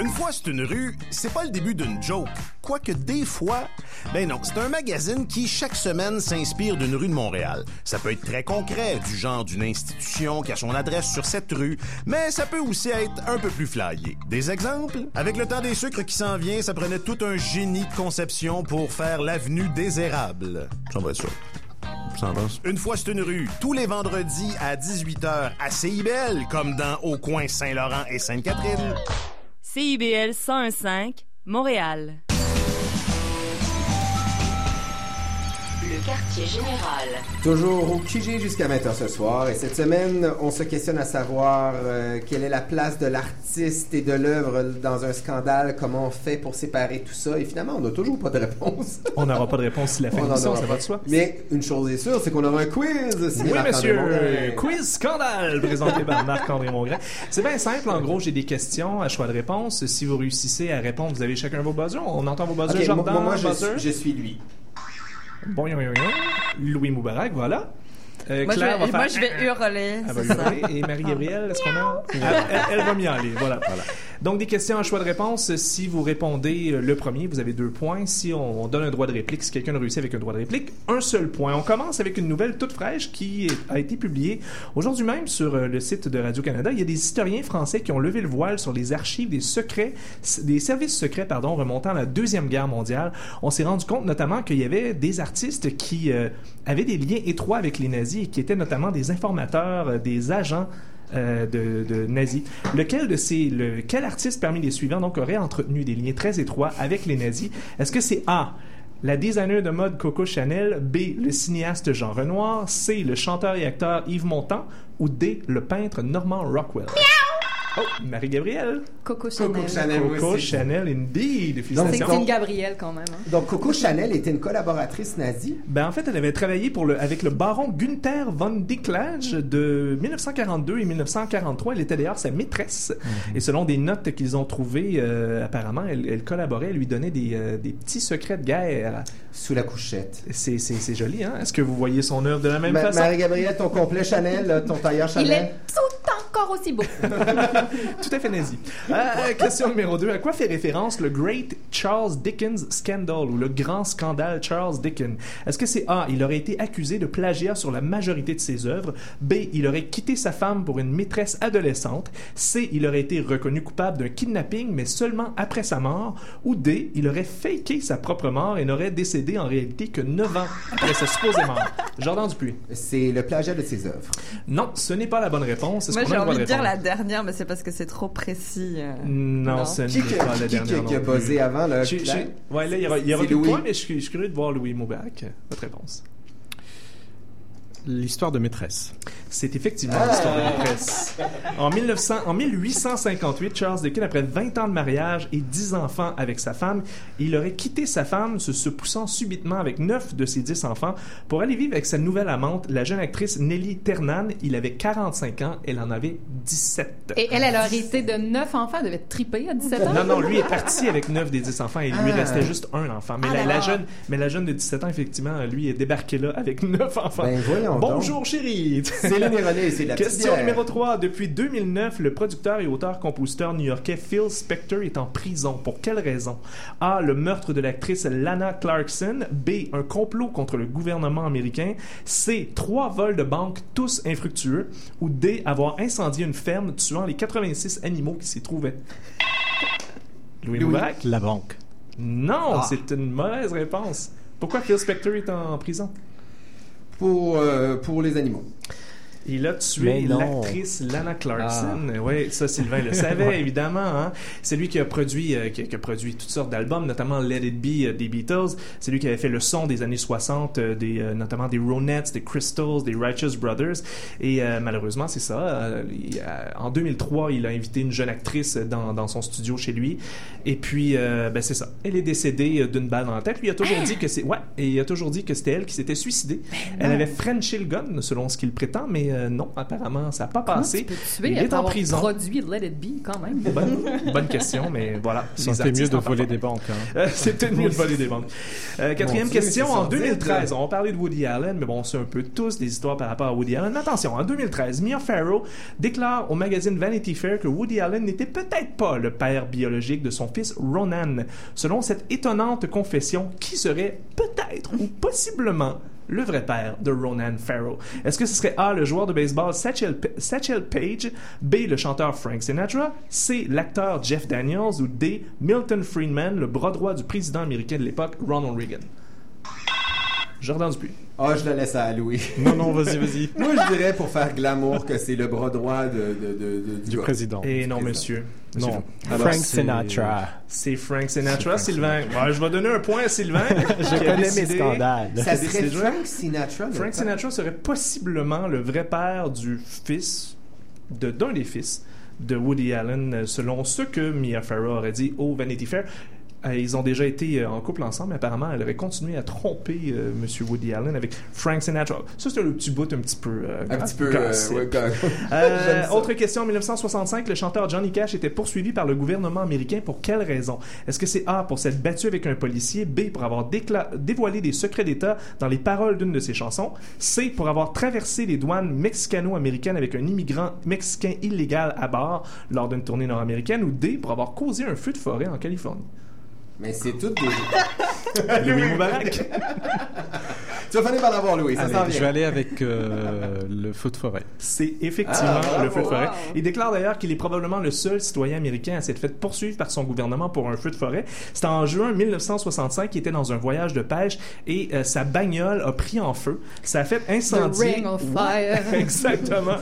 Speaker 17: Une fois c'est une rue, c'est pas le début d'une joke. Quoique des fois, ben non, c'est un magazine qui chaque semaine s'inspire d'une rue de Montréal. Ça peut être très concret, du genre d'une institution qui a son adresse sur cette rue, mais ça peut aussi être un peu plus flyé. Des exemples? Avec le temps des sucres qui s'en vient, ça prenait tout un génie de conception pour faire l'avenue des érables. Ça va être ça. Une fois c'est une rue, tous les vendredis à 18h à CIBL, comme dans Au coin Saint-Laurent et Sainte-Catherine.
Speaker 18: CIBL 101.5, Montréal.
Speaker 2: Le quartier général.
Speaker 3: Toujours au QG jusqu'à 20h ce soir. Et cette semaine, on se questionne à savoir euh, quelle est la place de l'artiste et de l'œuvre dans un scandale, comment on fait pour séparer tout ça. Et finalement, on n'a toujours pas de réponse. [LAUGHS]
Speaker 4: On n'aura pas de réponse si la fin de ça
Speaker 3: pas.
Speaker 4: va de soi.
Speaker 3: Mais une chose est sûre, c'est qu'on aura un quiz.
Speaker 4: Oui, monsieur. Quiz scandale présenté par Marc-André Mongrain. C'est bien simple. En gros, j'ai des questions à choix de réponse. Si vous réussissez à répondre, vous avez chacun vos buzzers. On entend vos buzzers,
Speaker 3: Ok,
Speaker 4: Jordan,
Speaker 3: moi, moi, je suis lui.
Speaker 4: Louis Moubarak, voilà. Euh,
Speaker 5: Moi, je vais,
Speaker 4: va
Speaker 5: moi,
Speaker 4: faire-
Speaker 5: je vais hurler.
Speaker 4: Elle va
Speaker 5: ça.
Speaker 4: hurler. Et Marie-Gabrielle, est-ce qu'on a... Elle, elle- elle va m'y aller, voilà. Donc, des questions à choix de réponse. Si vous répondez euh, le premier, vous avez deux points. Si on, on donne un droit de réplique, si quelqu'un réussit avec un droit de réplique, un seul point. On commence avec une nouvelle toute fraîche qui a été publiée aujourd'hui même sur euh, le site de Radio-Canada. Il y a des historiens français qui ont levé le voile sur les archives des secrets, des services secrets, pardon, remontant à la Deuxième Guerre mondiale. On s'est rendu compte notamment qu'il y avait des artistes qui euh, avaient des liens étroits avec les nazis et qui étaient notamment des informateurs, euh, des agents euh, de, nazis. Lequel de ces, quel artiste parmi les suivants donc aurait entretenu des liens très étroits avec les nazis? Est-ce que c'est A la designer de mode Coco Chanel, B, le cinéaste Jean Renoir, C, le chanteur et acteur Yves Montand ou D, le peintre Norman Rockwell? Oh, Marie-Gabrielle.
Speaker 6: Coco Chanel.
Speaker 3: Coco Chanel,
Speaker 4: Coco Chanel, indeed.
Speaker 6: C'est une Gabrielle quand même. hein.
Speaker 3: Donc, Coco Chanel était une collaboratrice nazie.
Speaker 4: Ben, en fait, elle avait travaillé pour le, avec le baron Gunther von Dicklage de 1942 et 1943. Elle était d'ailleurs sa maîtresse.
Speaker 3: Mhm.
Speaker 4: Et selon des notes qu'ils ont trouvées, euh, apparemment, elle, elle collaborait, elle lui donnait des, euh, des petits secrets de guerre.
Speaker 3: Sous la couchette.
Speaker 4: C'est, c'est, c'est joli, hein? Est-ce que vous voyez son œuvre de la même
Speaker 3: Ma-
Speaker 4: façon?
Speaker 3: Marie-Gabrielle, ton complet Chanel, ton tailleur
Speaker 6: Il
Speaker 3: Chanel?
Speaker 6: est tout encore aussi beau. [LAUGHS]
Speaker 4: Tout à fait nazi. Euh, question numéro 2. À quoi fait référence le Great Charles Dickens Scandal ou le grand scandale Charles Dickens? Est-ce que c'est A, il aurait été accusé de plagiat sur la majorité de ses œuvres? B, il aurait quitté sa femme pour une maîtresse adolescente? C, il aurait été reconnu coupable d'un kidnapping, mais seulement après sa mort? Ou D, il aurait faké sa propre mort et n'aurait décédé en réalité que 9 ans après sa supposée mort? Jordan Dupuis.
Speaker 3: C'est le plagiat de ses œuvres.
Speaker 4: Non, ce n'est pas la bonne réponse. Est-ce qu'on a
Speaker 5: envie de dire
Speaker 4: répondre?
Speaker 5: la dernière, mais c'est parce que c'est trop précis. euh.
Speaker 4: Non, ce
Speaker 3: Qui
Speaker 4: n'est
Speaker 3: qui-
Speaker 4: pas la
Speaker 3: qui- qui-
Speaker 4: dernière
Speaker 3: qui a
Speaker 4: non
Speaker 3: buzzé avant, là,
Speaker 4: Je- je- ouais, là, il y aura, il y aura
Speaker 3: C'est
Speaker 4: de
Speaker 3: Louis.
Speaker 4: points, mais je, suis- je suis curieux de voir Louis Maubac. Votre réponse.
Speaker 7: L'histoire de maîtresse.
Speaker 4: C'est effectivement
Speaker 3: Ah!
Speaker 4: l'histoire de maîtresse. En, 1900, en 1858, Charles Dickens, après 20 ans de mariage et 10 enfants avec sa femme, il aurait quitté sa femme, se, se poussant subitement avec 9 de ses 10 enfants pour aller vivre avec sa nouvelle amante, la jeune actrice Nelly Ternan. Il avait 45 ans, elle en avait 17.
Speaker 6: Et elle, elle a hérité de neuf enfants. Elle devait être tripée à 17 ans?
Speaker 4: Non, non, lui est parti avec 9 des 10 enfants et il lui
Speaker 6: Ah.
Speaker 4: restait juste un enfant. Mais,
Speaker 6: Ah,
Speaker 4: la, la jeune, mais la jeune de 17 ans, effectivement, lui est débarqué là avec 9 enfants.
Speaker 3: Ben, voyons
Speaker 4: Bonjour,
Speaker 3: donc.
Speaker 4: chérie. [LAUGHS]
Speaker 3: Céline et René, c'est la petite
Speaker 4: Question numéro 3. Depuis 2009, le producteur et auteur-compositeur new-yorkais Phil Spector est en prison. Pour quelle raison? A. Le meurtre de l'actrice Lana Clarkson. B. Un complot contre le gouvernement américain. C. Trois vols de banque, tous infructueux. Ou D. Avoir incendié une ferme, tuant les 86 animaux qui s'y trouvaient. Louis,
Speaker 7: Louis. La banque.
Speaker 4: Non,
Speaker 3: Ah.
Speaker 4: c'est une mauvaise réponse. Pourquoi Phil Spector est en prison?
Speaker 3: Pour, euh, pour les animaux.
Speaker 4: Il a tué l'actrice Lana Clarkson.
Speaker 3: Ah.
Speaker 4: Oui, ça Sylvain le savait [LAUGHS]
Speaker 7: Ouais.
Speaker 4: évidemment. Hein? C'est lui qui a produit euh, qui, a, qui a produit toutes sortes d'albums, notamment Let It Be euh, des Beatles. C'est lui qui avait fait le son des années 60, euh, des, notamment des Ronettes, des Crystals, des Righteous Brothers. Et malheureusement, c'est ça. il en 2003, il a invité une jeune actrice dans, dans son studio chez lui. Et puis, ben c'est ça. Elle est décédée d'une balle dans la tête. Lui il a toujours dit que c'est ouais, et il a toujours dit que c'était elle qui s'était suicidée. Elle avait Frenché le gun, selon ce qu'il prétend, mais euh, non, apparemment, ça n'a pas
Speaker 6: Comment
Speaker 4: passé.
Speaker 6: tu peux tuer
Speaker 4: il est en prison.
Speaker 6: produit Let It Be, quand même?
Speaker 4: Bonne, bonne question, mais voilà.
Speaker 7: Ça
Speaker 4: les
Speaker 7: fait mieux de voler des banques. hein.
Speaker 4: Euh, c'est peut-être mieux de voler des banques. Euh, quatrième
Speaker 3: Dieu,
Speaker 4: question,
Speaker 3: c'est
Speaker 4: en
Speaker 3: sordide,
Speaker 4: 2013,
Speaker 3: là.
Speaker 4: on parler de Woody Allen, mais bon, on sait un peu tous des histoires par rapport à Woody Allen. Mais attention, en 2013, Mia Farrow déclare au magazine Vanity Fair que Woody Allen n'était peut-être pas le père biologique de son fils Ronan. Selon cette étonnante confession, qui serait peut-être ou possiblement le vrai père de Ronan Farrow. Est-ce que ce serait A, le joueur de baseball Satchel, Satchel Paige, B, le chanteur Frank Sinatra, C, l'acteur Jeff Daniels ou D, Milton Friedman, le bras droit du président américain de l'époque, Ronald Reagan? Jordan Dupuis.
Speaker 3: Ah, je le laisse à Louis. [LAUGHS]
Speaker 7: Non, non, vas-y, vas-y.
Speaker 3: Moi, je dirais pour faire glamour que c'est le bras droit de, de, de- de-
Speaker 7: Du président.
Speaker 4: Et non, monsieur. Monsieur
Speaker 7: Non.
Speaker 4: Fr-
Speaker 7: Frank Sinatra.
Speaker 4: C'est Frank Sinatra, Sylvain. Ouais, je vais donner un point à Sylvain.
Speaker 7: Je connais mes scandales.
Speaker 3: Ça serait Frank Sinatra.
Speaker 4: Frank
Speaker 3: père?
Speaker 4: Sinatra serait possiblement le vrai père du fils, de d'un des fils de Woody Allen, selon ce que Mia Farrow aurait dit au Vanity Fair. Euh, ils ont déjà été euh, en couple ensemble, mais apparemment, elle aurait continué à tromper euh, Monsieur Woody Allen avec Frank Sinatra. Ça, c'est le petit bout un petit peu... euh,
Speaker 3: Un petit peu. euh, ouais.
Speaker 4: Euh, [LAUGHS] autre question, en 1965, le chanteur Johnny Cash était poursuivi par le gouvernement américain pour quelle raison? Est-ce que c'est A, pour s'être battu avec un policier, B, pour avoir dévoilé des secrets d'État dans les paroles d'une de ses chansons, C, pour avoir traversé les douanes mexicano-américaines avec un immigrant mexicain illégal à bord lors d'une tournée nord-américaine, ou D, pour avoir causé un feu de forêt en Californie?
Speaker 3: Mais c'est tout des. [LAUGHS]
Speaker 4: Louis Moubarak.
Speaker 3: Tu vas finir par l'avoir, Louis. Ça
Speaker 7: Allez,
Speaker 3: s'en
Speaker 7: je vais aller avec euh, le feu de forêt.
Speaker 4: C'est effectivement
Speaker 3: Ah,
Speaker 4: le feu de forêt. Il déclare d'ailleurs qu'il est probablement le seul citoyen américain à s'être fait poursuivre par son gouvernement pour un feu de forêt. C'était en juin 1965, il était dans un voyage de pêche et euh, sa bagnole a pris en feu. Ça a fait incendier.
Speaker 6: ring of
Speaker 4: Ouais,
Speaker 6: fire. [LAUGHS]
Speaker 4: Exactement.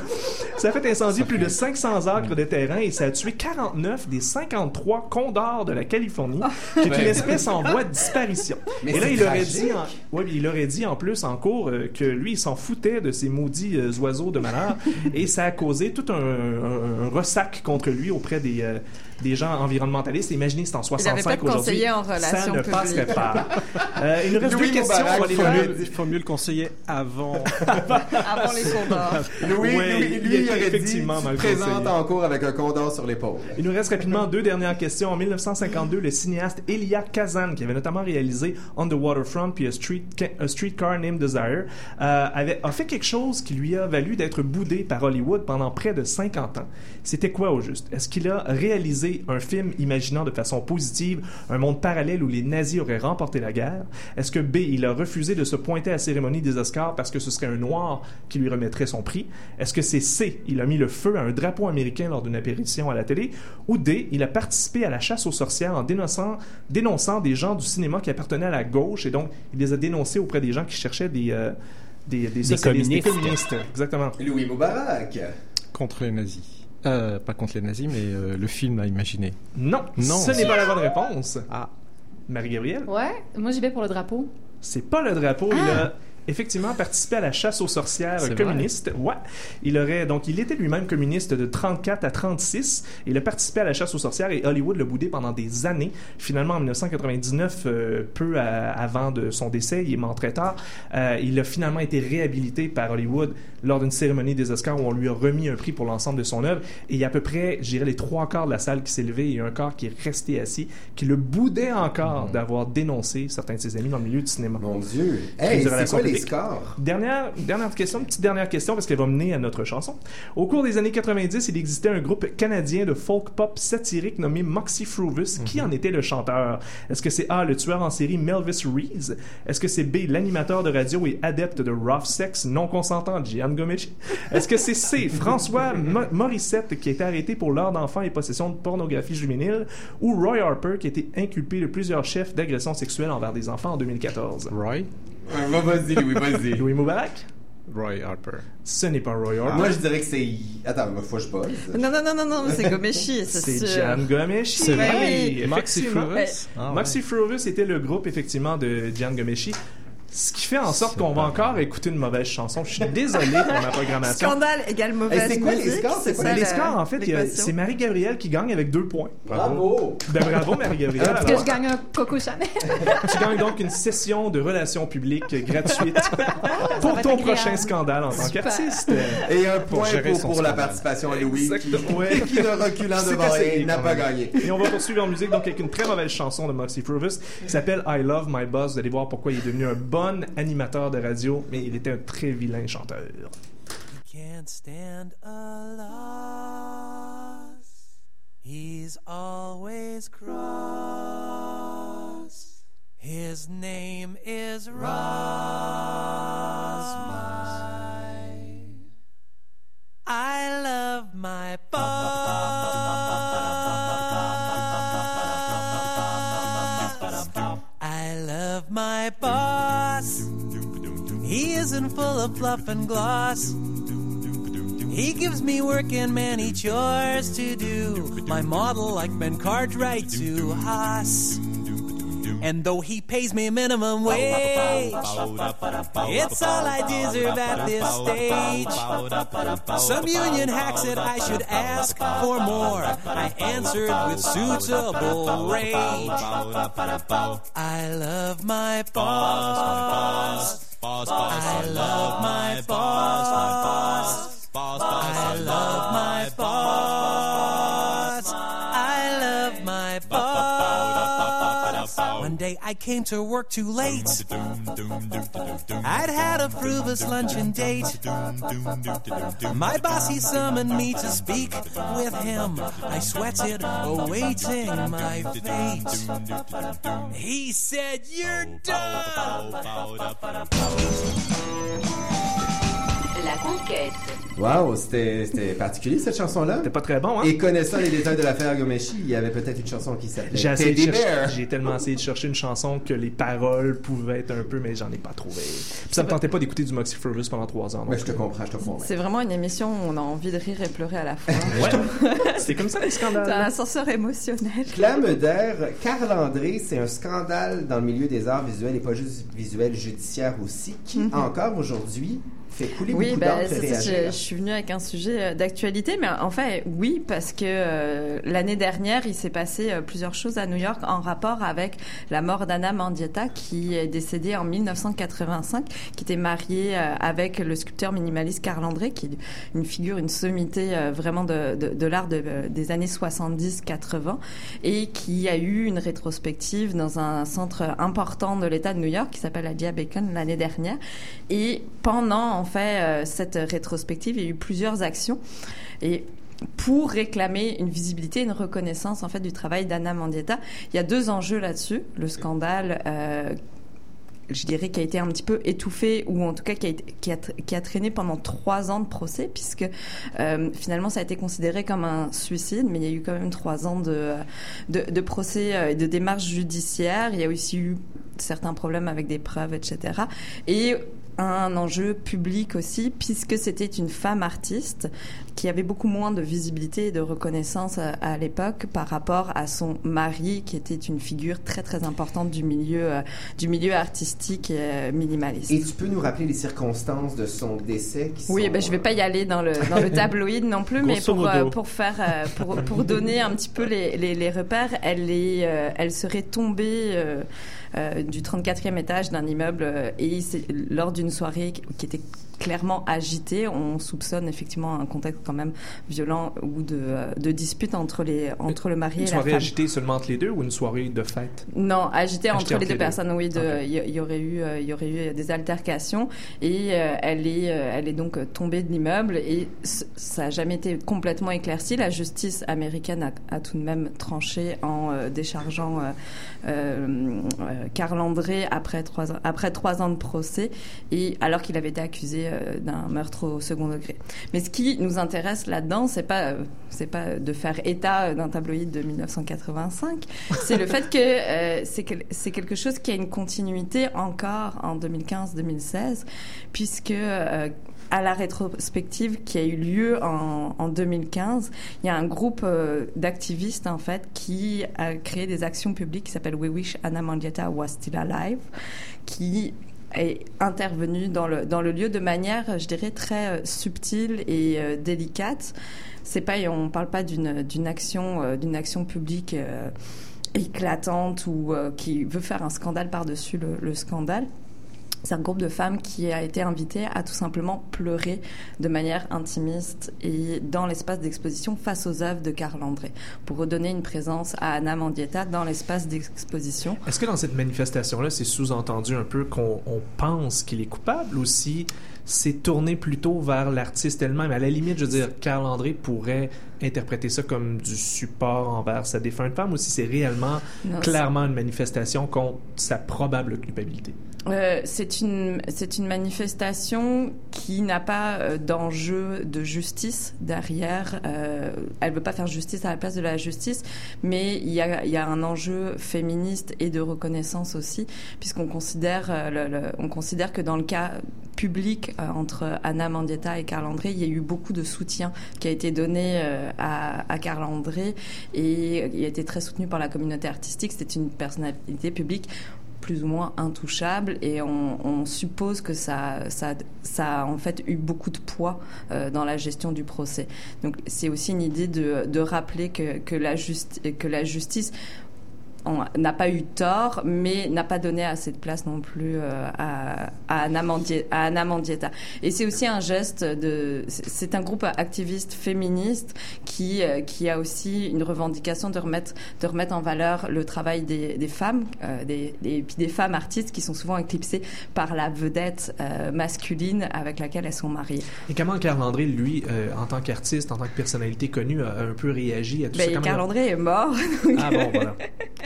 Speaker 4: Ça a fait incendier plus de 500 acres de terrain et ça a tué 49 des 53 condors de la Californie, qui est une
Speaker 3: Ben.
Speaker 4: espèce en voie de disparition. [LAUGHS]
Speaker 3: Mais
Speaker 4: et là,
Speaker 3: c'est
Speaker 4: il aurait dit, en- ouais, il aurait dit en plus en cours euh, que lui, il s'en foutait de ces maudits euh, oiseaux de malheur [LAUGHS] et ça a causé tout un, un- un ressac contre lui auprès des, euh, des gens environnementalistes. Imaginez, c'est en
Speaker 5: Il avait pas
Speaker 4: 65
Speaker 5: de
Speaker 4: aujourd'hui. Ça ne passerait pas. [LAUGHS] Euh, il nous reste
Speaker 3: Louis
Speaker 4: deux questions.
Speaker 7: Il faut
Speaker 4: faire.
Speaker 7: mieux, il faut mieux le conseiller avant. [LAUGHS]
Speaker 5: Avant les condors.
Speaker 3: Louis,
Speaker 4: Ouais,
Speaker 3: lui,
Speaker 4: il
Speaker 3: lui,
Speaker 4: est
Speaker 3: il aurait dit,
Speaker 4: effectivement
Speaker 3: tu
Speaker 4: mal
Speaker 3: te présentes
Speaker 4: conseillé.
Speaker 3: en cours avec un condor sur l'épaule.
Speaker 4: Il nous reste rapidement deux dernières questions. En 1952, le cinéaste Elia Kazan, qui avait notamment réalisé On the Waterfront puis A, Street, A Streetcar Named Desire, euh, avait, a fait quelque chose qui lui a valu d'être boudé par Hollywood pendant près de 50 ans. C'était quoi au juste? Est-ce qu'il a réalisé un film imaginant de façon positive un monde parallèle où les nazis auraient remporté la guerre? Est-ce que B, il a refusé de se pointer à la cérémonie des Oscars parce que ce serait un noir qui lui remettrait son prix? Est-ce que c'est C, il a mis le feu à un drapeau américain lors d'une apparition à la télé? Ou D, il a participé à la chasse aux sorcières en dénonçant, dénonçant des gens du cinéma qui appartenaient à la gauche et donc il les a dénoncés auprès des gens qui cherchaient des, euh, des, des socialistes, des
Speaker 7: communistes.
Speaker 4: communistes. Exactement.
Speaker 3: Louis Moubarak.
Speaker 7: contre les nazis. Euh, pas contre les nazis, mais euh, le film à imaginer.
Speaker 4: Non,
Speaker 7: Non.
Speaker 4: ce n'est pas la bonne réponse.
Speaker 7: Ah.
Speaker 4: Marie-Gabrielle?
Speaker 6: Ouais, moi j'y vais pour le drapeau.
Speaker 4: C'est pas le drapeau. Il
Speaker 6: Ah!
Speaker 4: a effectivement participé à la chasse aux sorcières communiste. Ouais. Il aurait donc il était lui-même communiste de 34 à 36. Il a participé à la chasse aux sorcières et Hollywood l'a boudé pendant des années. Finalement, en 1999, euh, peu à- avant de son décès, il est mort très tard. euh, il a finalement été réhabilité par Hollywood lors d'une cérémonie des Oscars où on lui a remis un prix pour l'ensemble de son œuvre. Et il y a à peu près, je dirais, les trois quarts de la salle qui s'est levée et un quart qui est resté assis, qui le boudait encore d'avoir dénoncé certains de ses amis dans le milieu du cinéma.
Speaker 3: Mon Dieu. Hey, c'est quoi les. Scores?
Speaker 4: Dernière, dernière question, petite dernière question parce qu'elle va mener à notre chanson. Au cours des années 90, il existait un groupe canadien de folk pop satirique nommé Moxie Fruvus. Qui en était le chanteur? Est-ce que c'est A, le tueur en série Melvis Reeves? Est-ce que c'est B, l'animateur de radio et adepte de rough sex non consentant Gian Gomechi? Est-ce que c'est C, [LAUGHS] François Mo- Morissette qui a été arrêté pour l'heure d'enfant et possession de pornographie juvénile? Ou Roy Harper qui a été inculpé de plusieurs chefs d'agression sexuelle envers des enfants en 2014?
Speaker 7: Roy?
Speaker 3: Vas-y, Louis, vas-y.
Speaker 4: Louis Moubarak?
Speaker 7: Roy Harper.
Speaker 4: Ce n'est pas Roy Harper.
Speaker 3: Moi, je dirais que c'est. Attends, moi, faut que je buzz.
Speaker 5: Non, non, non, non, non, c'est Gomeshi, c'est
Speaker 4: C'est
Speaker 5: sûr.
Speaker 4: Gian Gomeshi.
Speaker 5: C'est vrai,
Speaker 4: oui.
Speaker 7: Moxie?
Speaker 4: Ouais.
Speaker 7: Ah, ouais.
Speaker 4: Moxie était le groupe, effectivement, de Gian Gomeshi. Ce qui fait en sorte qu'on va encore écouter une mauvaise chanson. Je suis désolé pour ma programmation.
Speaker 5: Scandale égale mauvaise
Speaker 3: c'est quoi les
Speaker 5: musique,
Speaker 3: scores? C'est quoi
Speaker 4: les scores, en fait, c'est Marie-Gabrielle qui gagne avec deux points.
Speaker 3: Bravo!
Speaker 4: Ben, bravo, Marie-Gabrielle.
Speaker 6: Est-ce que je gagne un Coco Chanel?
Speaker 4: tu gagnes donc une session de relations publiques gratuite [LAUGHS] pour ton prochain scandale en tant qu'artiste.
Speaker 3: Et un point pour, la participation à Louis, qui, ne reculant [LAUGHS] devant rien, n'a pas gagné.
Speaker 4: Et on va poursuivre en musique donc avec une très mauvaise chanson de Moxie Fruvus qui s'appelle I Love My Boss. Vous allez voir pourquoi il est devenu un bon animateur de radio, mais il était un très vilain chanteur.
Speaker 19: can't stand a. He's always cross. His name is. I love my. Isn't full of fluff and gloss. He gives me work and many chores to do. My model like Ben Cartwright to Haas. And though he pays me minimum wage, it's all I deserve at this stage. Some union hack said I should ask for more. I answered with suitable rage. I love my boss. I love my boss. I love my boss. I love my boss. One
Speaker 20: day I came to work too late. I'd had a fruitless luncheon date. My boss, he summoned me to speak with him. I sweated, awaiting my fate. He said, You're done.
Speaker 2: La conquête.
Speaker 3: Wow, c'était particulier cette chanson-là.
Speaker 4: C'était pas très bon, hein?
Speaker 3: Et connaissant les détails de l'affaire Gomeshi, il y avait peut-être une chanson qui s'appelait
Speaker 4: J'ai tellement essayé de chercher une chanson que les paroles pouvaient être un peu, mais j'en ai pas trouvé. Puis ça me tentait pas d'écouter du Moxie Fergus pendant trois ans.
Speaker 3: Mais je te comprends, je te comprends.
Speaker 5: C'est vraiment une émission où on a envie de rire et pleurer à la fois. [LAUGHS]
Speaker 4: Ouais. C'est comme ça les scandales.
Speaker 5: C'est un ascenseur émotionnel.
Speaker 3: Clame d'air, Carl André, c'est un scandale dans le milieu des arts visuels et pas juste visuels, judiciaires aussi, qui
Speaker 5: Mhm.
Speaker 3: encore aujourd'hui fait couler
Speaker 5: Oui,
Speaker 3: beaucoup
Speaker 5: bah, c'est ça, je, je suis venue avec un sujet euh, d'actualité, mais en fait, oui, parce que euh, l'année dernière, il s'est passé euh, plusieurs choses à New York en rapport avec la mort d'Anna Mandietta, qui est décédée en 1985, qui était mariée euh, avec le sculpteur minimaliste Carl André, qui est une figure, une sommité vraiment de, de, de l'art de- des années 70-80, et qui a eu une rétrospective dans un centre important de l'État de New York qui s'appelle la Dia Bacon l'année dernière. Et pendant en fait euh, cette rétrospective, il y a eu plusieurs actions et pour réclamer une visibilité, une reconnaissance en fait du travail d'Anna Mandietta. Il y a deux enjeux là-dessus. Le scandale euh, je dirais, qui a été un petit peu étouffé ou en tout cas qui a, traîné pendant trois ans de procès puisque euh, finalement ça a été considéré comme un suicide, mais il y a eu quand même trois ans de, procès et de démarches judiciaires. Il y a aussi eu certains problèmes avec des preuves, etc. Et un enjeu public aussi, puisque c'était une femme artiste qui avait beaucoup moins de visibilité et de reconnaissance à, à l'époque par rapport à son mari, qui était une figure très très importante du milieu euh, du milieu artistique et euh, minimaliste.
Speaker 3: Et tu peux nous rappeler les circonstances de son décès qui
Speaker 5: Oui,
Speaker 3: sont,
Speaker 5: ben je vais pas y aller dans le dans le [LAUGHS] tabloïd non plus, mais pour euh, pour faire euh, pour pour donner un petit peu les les, les repères, elle est euh, elle serait tombée euh, euh, du 34e étage d'un immeuble euh, et lors d'une soirée qui était clairement agitée, on soupçonne effectivement un contexte quand même violent ou de euh, de dispute entre les entre le mari
Speaker 4: Une
Speaker 5: et la
Speaker 4: soirée
Speaker 5: femme.
Speaker 4: agitée seulement entre les deux ou une soirée de fête?
Speaker 5: Non, agité entre
Speaker 4: Agité
Speaker 5: les deux personnes, oui. Il y, aurait eu, euh, il y aurait eu des altercations et euh, elle est, elle est donc tombée de l'immeuble et ça n'a jamais été complètement éclairci. La justice américaine a, a tout de même tranché en euh, déchargeant euh, Carl André après trois ans, après trois ans de procès et alors qu'il avait été accusé d'un meurtre au second degré. Mais ce qui nous intéresse là-dedans, c'est pas, euh, c'est pas de faire état d'un tabloïd de 1985, c'est le fait que euh, c'est quel- c'est quelque chose qui a une continuité encore en 2015-2016, puisque euh, à la rétrospective qui a eu lieu en, en 2015, il y a un groupe euh, d'activistes en fait qui a créé des actions publiques qui s'appelle We Wish Anna Mandietta Was Still Alive, qui est intervenu dans le dans le lieu de manière, je dirais, très euh, subtile et euh, délicate. C'est pas, on parle pas d'une d'une action euh, d'une action publique. éclatante ou qui veut faire un scandale par-dessus le scandale. C'est un groupe de femmes qui a été invité à tout simplement pleurer de manière intimiste et dans l'espace d'exposition face aux œuvres de Carl André pour redonner une présence à Anna Mandietta dans l'espace d'exposition.
Speaker 4: Est-ce que dans cette manifestation-là, c'est sous-entendu un peu qu'on on pense qu'il est coupable ou si c'est tourné plutôt vers l'artiste elle-même? À la limite, je veux dire, Carl André pourrait interpréter ça comme du support envers sa défunte femme ou si c'est réellement
Speaker 5: Non,
Speaker 4: clairement une manifestation contre sa probable culpabilité?
Speaker 5: Euh, c'est une c'est une manifestation qui n'a pas euh, d'enjeu de justice derrière. Euh, elle veut pas faire justice à la place de la justice, mais il y a il y a un enjeu féministe et de reconnaissance aussi, puisqu'on considère euh, le- on considère que dans le cas public entre Anna Mandietta et Carl André, il y a eu beaucoup de soutien qui a été donné à, à Carl André et il a été très soutenu par la communauté artistique. C'était une personnalité publique plus ou moins intouchable et on, suppose que ça, ça, ça a en fait eu beaucoup de poids euh, dans la gestion du procès. Donc c'est aussi une idée de, rappeler que, que, la que la justice n'a pas eu tort, mais n'a pas donné assez de place non plus euh, à, à, Anna Mandie- à Anna Mandietta. Et c'est aussi un geste de. c'est- un groupe activiste féministe qui euh, qui a aussi une revendication de remettre de remettre en valeur le travail des, des femmes, euh, des, puis des femmes artistes qui sont souvent éclipsées par la vedette masculine avec laquelle elles sont mariées.
Speaker 4: Et comment Carl André, lui, en tant qu'artiste, en tant que personnalité connue, a un peu réagi à tout ça?
Speaker 5: Ben,
Speaker 4: Comment-
Speaker 5: Carl André est mort. [LAUGHS] donc-
Speaker 4: Ah bon, voilà.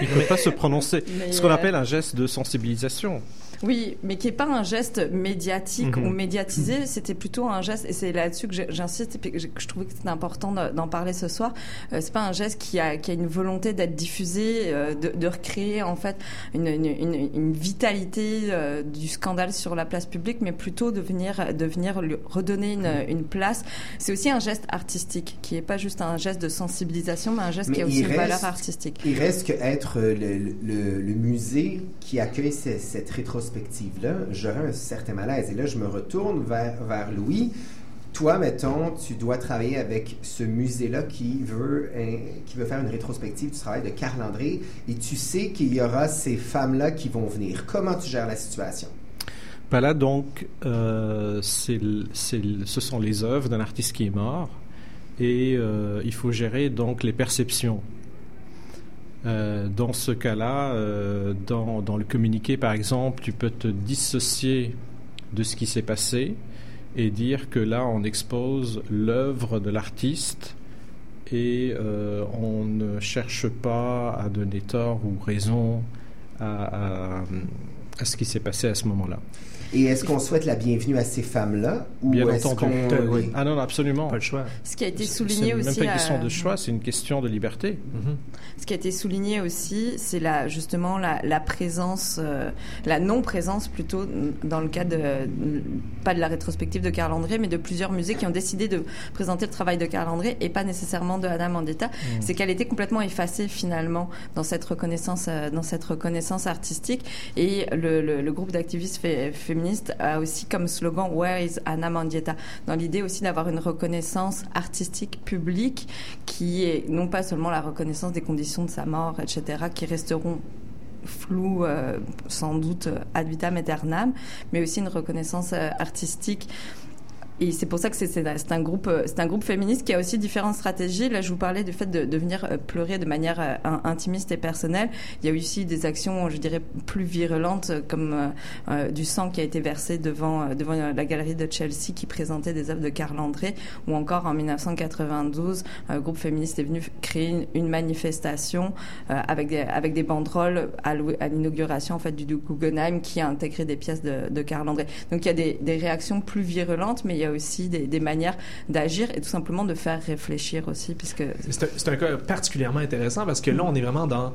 Speaker 7: Il ne peut pas se prononcer.
Speaker 5: Mais,
Speaker 7: Ce qu'on appelle un geste de sensibilisation.
Speaker 5: Oui, mais qui est pas un geste médiatique
Speaker 7: Mhm.
Speaker 5: ou médiatisé, c'était plutôt un geste, et c'est là-dessus que j'insiste, et puis que je, trouvais que c'était important de- d'en parler ce soir. Euh, c'est pas un geste qui a, qui a une volonté d'être diffusé, euh, de, de recréer en fait une, une, une- une vitalité euh, du scandale sur la place publique, mais plutôt de venir, de venir lui redonner une, une place. C'est aussi un geste artistique, qui est pas juste un geste de sensibilisation, mais un geste
Speaker 3: Mais
Speaker 5: qui a aussi une valeur artistique.
Speaker 3: Il reste que être euh, le, le- le musée qui accueille ce- cette rétrospective-là, j'aurais un certain malaise. Et là, je me retourne vers, vers Louis. Toi, mettons, tu dois travailler avec ce musée-là qui veut, hein, qui veut faire une rétrospective du travail de Carl André et tu sais qu'il y aura ces femmes-là qui vont venir. Comment tu gères la situation?
Speaker 7: Ben là, donc, euh, c'est c'est ce sont les œuvres d'un artiste qui est mort et euh, il faut gérer donc les perceptions. Euh, dans ce cas-là, euh, dans, le communiqué, par exemple, tu peux te dissocier de ce qui s'est passé et dire que là, on expose l'œuvre de l'artiste et euh, on ne cherche pas à donner tort ou raison à ce qui s'est passé à ce moment-là.
Speaker 3: Et est-ce qu'on souhaite la bienvenue à ces femmes-là? Ou
Speaker 7: Bien
Speaker 3: est-ce
Speaker 7: entendu.
Speaker 3: qu'on-
Speaker 7: Oui. Ah non, non, absolument.
Speaker 4: Pas le choix.
Speaker 5: Ce qui a été
Speaker 7: C'est-
Speaker 5: souligné
Speaker 7: c'est
Speaker 5: aussi.
Speaker 7: même pas une question
Speaker 5: à-
Speaker 7: de choix, c'est une question de liberté.
Speaker 5: Ce qui a été souligné aussi, c'est la, justement la, la présence, euh, la non-présence plutôt dans le cas de, pas de la rétrospective de Carl André, mais de plusieurs musées qui ont décidé de présenter le travail de Carl André et pas nécessairement de Anna Mandetta. C'est qu'elle était complètement effacée finalement dans cette reconnaissance, euh, dans cette reconnaissance artistique. Et le, le, le groupe d'activistes fé- a aussi comme slogan Where is Anna Mandietta dans l'idée aussi d'avoir une reconnaissance artistique publique qui est non pas seulement la reconnaissance des conditions de sa mort, etc., qui resteront floues euh, sans doute euh, ad vitam aeternam, mais aussi une reconnaissance euh, artistique et c'est pour ça que c'est un- groupe, euh, c'est un groupe féministe qui a aussi différentes stratégies. Là, je vous parlais du fait de, de venir euh, pleurer de manière euh, in- intimiste et personnelle. Il y a aussi des actions, je dirais, plus virulentes, comme du sang qui a été versé devant devant la galerie de Chelsea qui présentait des œuvres de Carl André, ou encore en 1992, un groupe féministe est venu créer une, manifestation avec des avec des banderoles à l'inauguration en fait du, du Guggenheim qui a intégré des pièces de, de Carl André. Donc il y a des, des réactions plus virulentes, mais il y a aussi des, des manières d'agir et tout simplement de faire réfléchir aussi, puisque
Speaker 4: C'est un, cas particulièrement intéressant parce que là, on est vraiment dans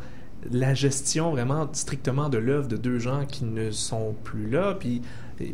Speaker 4: la gestion vraiment strictement de l'œuvre de deux gens qui ne sont plus là, puis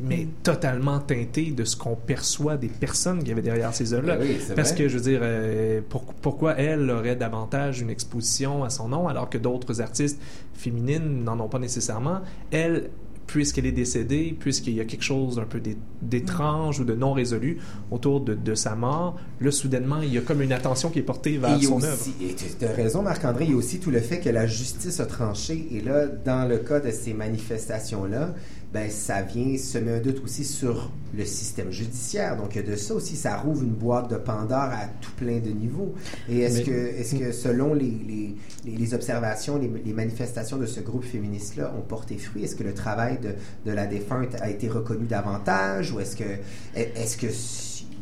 Speaker 4: mais totalement teinté de ce qu'on perçoit des personnes qui avaient derrière ces œuvres-là.
Speaker 3: Ben oui,
Speaker 4: Parce
Speaker 3: vrai.
Speaker 4: que, je veux dire, euh, pour- pourquoi elle aurait davantage une exposition à son nom alors que d'autres artistes féminines n'en ont pas nécessairement? Elle, puisqu'elle est décédée, puisqu'il y a quelque chose d'un peu d'é- d'étrange ou de non résolu autour de, de sa mort, là, soudainement, il y a comme une attention qui est portée vers son
Speaker 3: aussi-
Speaker 4: œuvre.
Speaker 3: et tu as raison, Marc-André, il y a aussi tout le fait que la justice a tranché. Et là, dans le cas de ces manifestations-là, ben, ça vient semer un doute aussi sur le système judiciaire. Donc, de ça aussi, ça rouvre une boîte de Pandore à tout plein de niveaux. Et est-ce
Speaker 7: Mais-
Speaker 3: que, est-ce que, selon les- les observations, les, les manifestations de ce groupe féministe-là ont porté fruit? Est-ce que le travail de, de la défunte a été reconnu davantage? Ou est-ce que, est-ce que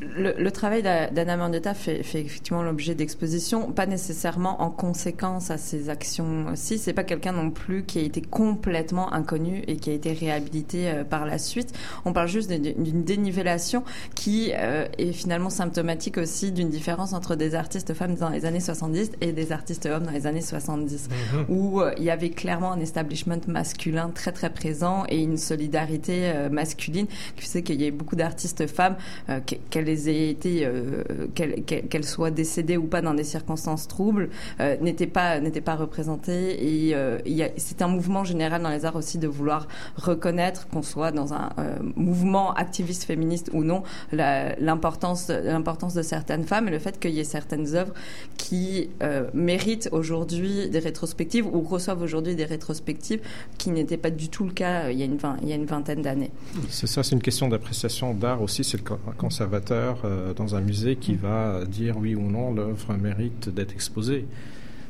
Speaker 5: le, le travail d'A- d'Anna Mandetta fait, fait effectivement l'objet d'expositions, pas nécessairement en conséquence à ses actions aussi. C'est pas quelqu'un non plus qui a été complètement inconnu et qui a été réhabilité euh, par la suite. On parle juste d'une dénivellation qui euh, est finalement symptomatique aussi d'une différence entre des artistes femmes dans les années 70 et des artistes hommes dans les années 70,
Speaker 21: Mhm.
Speaker 5: où euh, il y avait clairement un establishment masculin très très présent et une solidarité euh, masculine qui faisait qu'il y ait beaucoup d'artistes femmes, euh, que- qu'elles aient été, euh, qu'elles soient décédées ou pas dans des circonstances troubles, euh, n'étaient pas n'étaient pas représentées et euh, c'est un mouvement général dans les arts aussi de vouloir reconnaître qu'on soit dans un euh, mouvement activiste féministe ou non, l'importance l'importance de certaines femmes et le fait qu'il y ait certaines œuvres qui euh, méritent aujourd'hui des rétrospectives ou reçoivent aujourd'hui des rétrospectives qui n'étaient pas du tout le cas euh, il y a une, vingt- il y a une vingtaine d'années.
Speaker 7: C'est ça, c'est une question d'appréciation d'art aussi. C'est le co- euh, dans un musée qui va dire oui ou non l'œuvre mérite d'être exposée,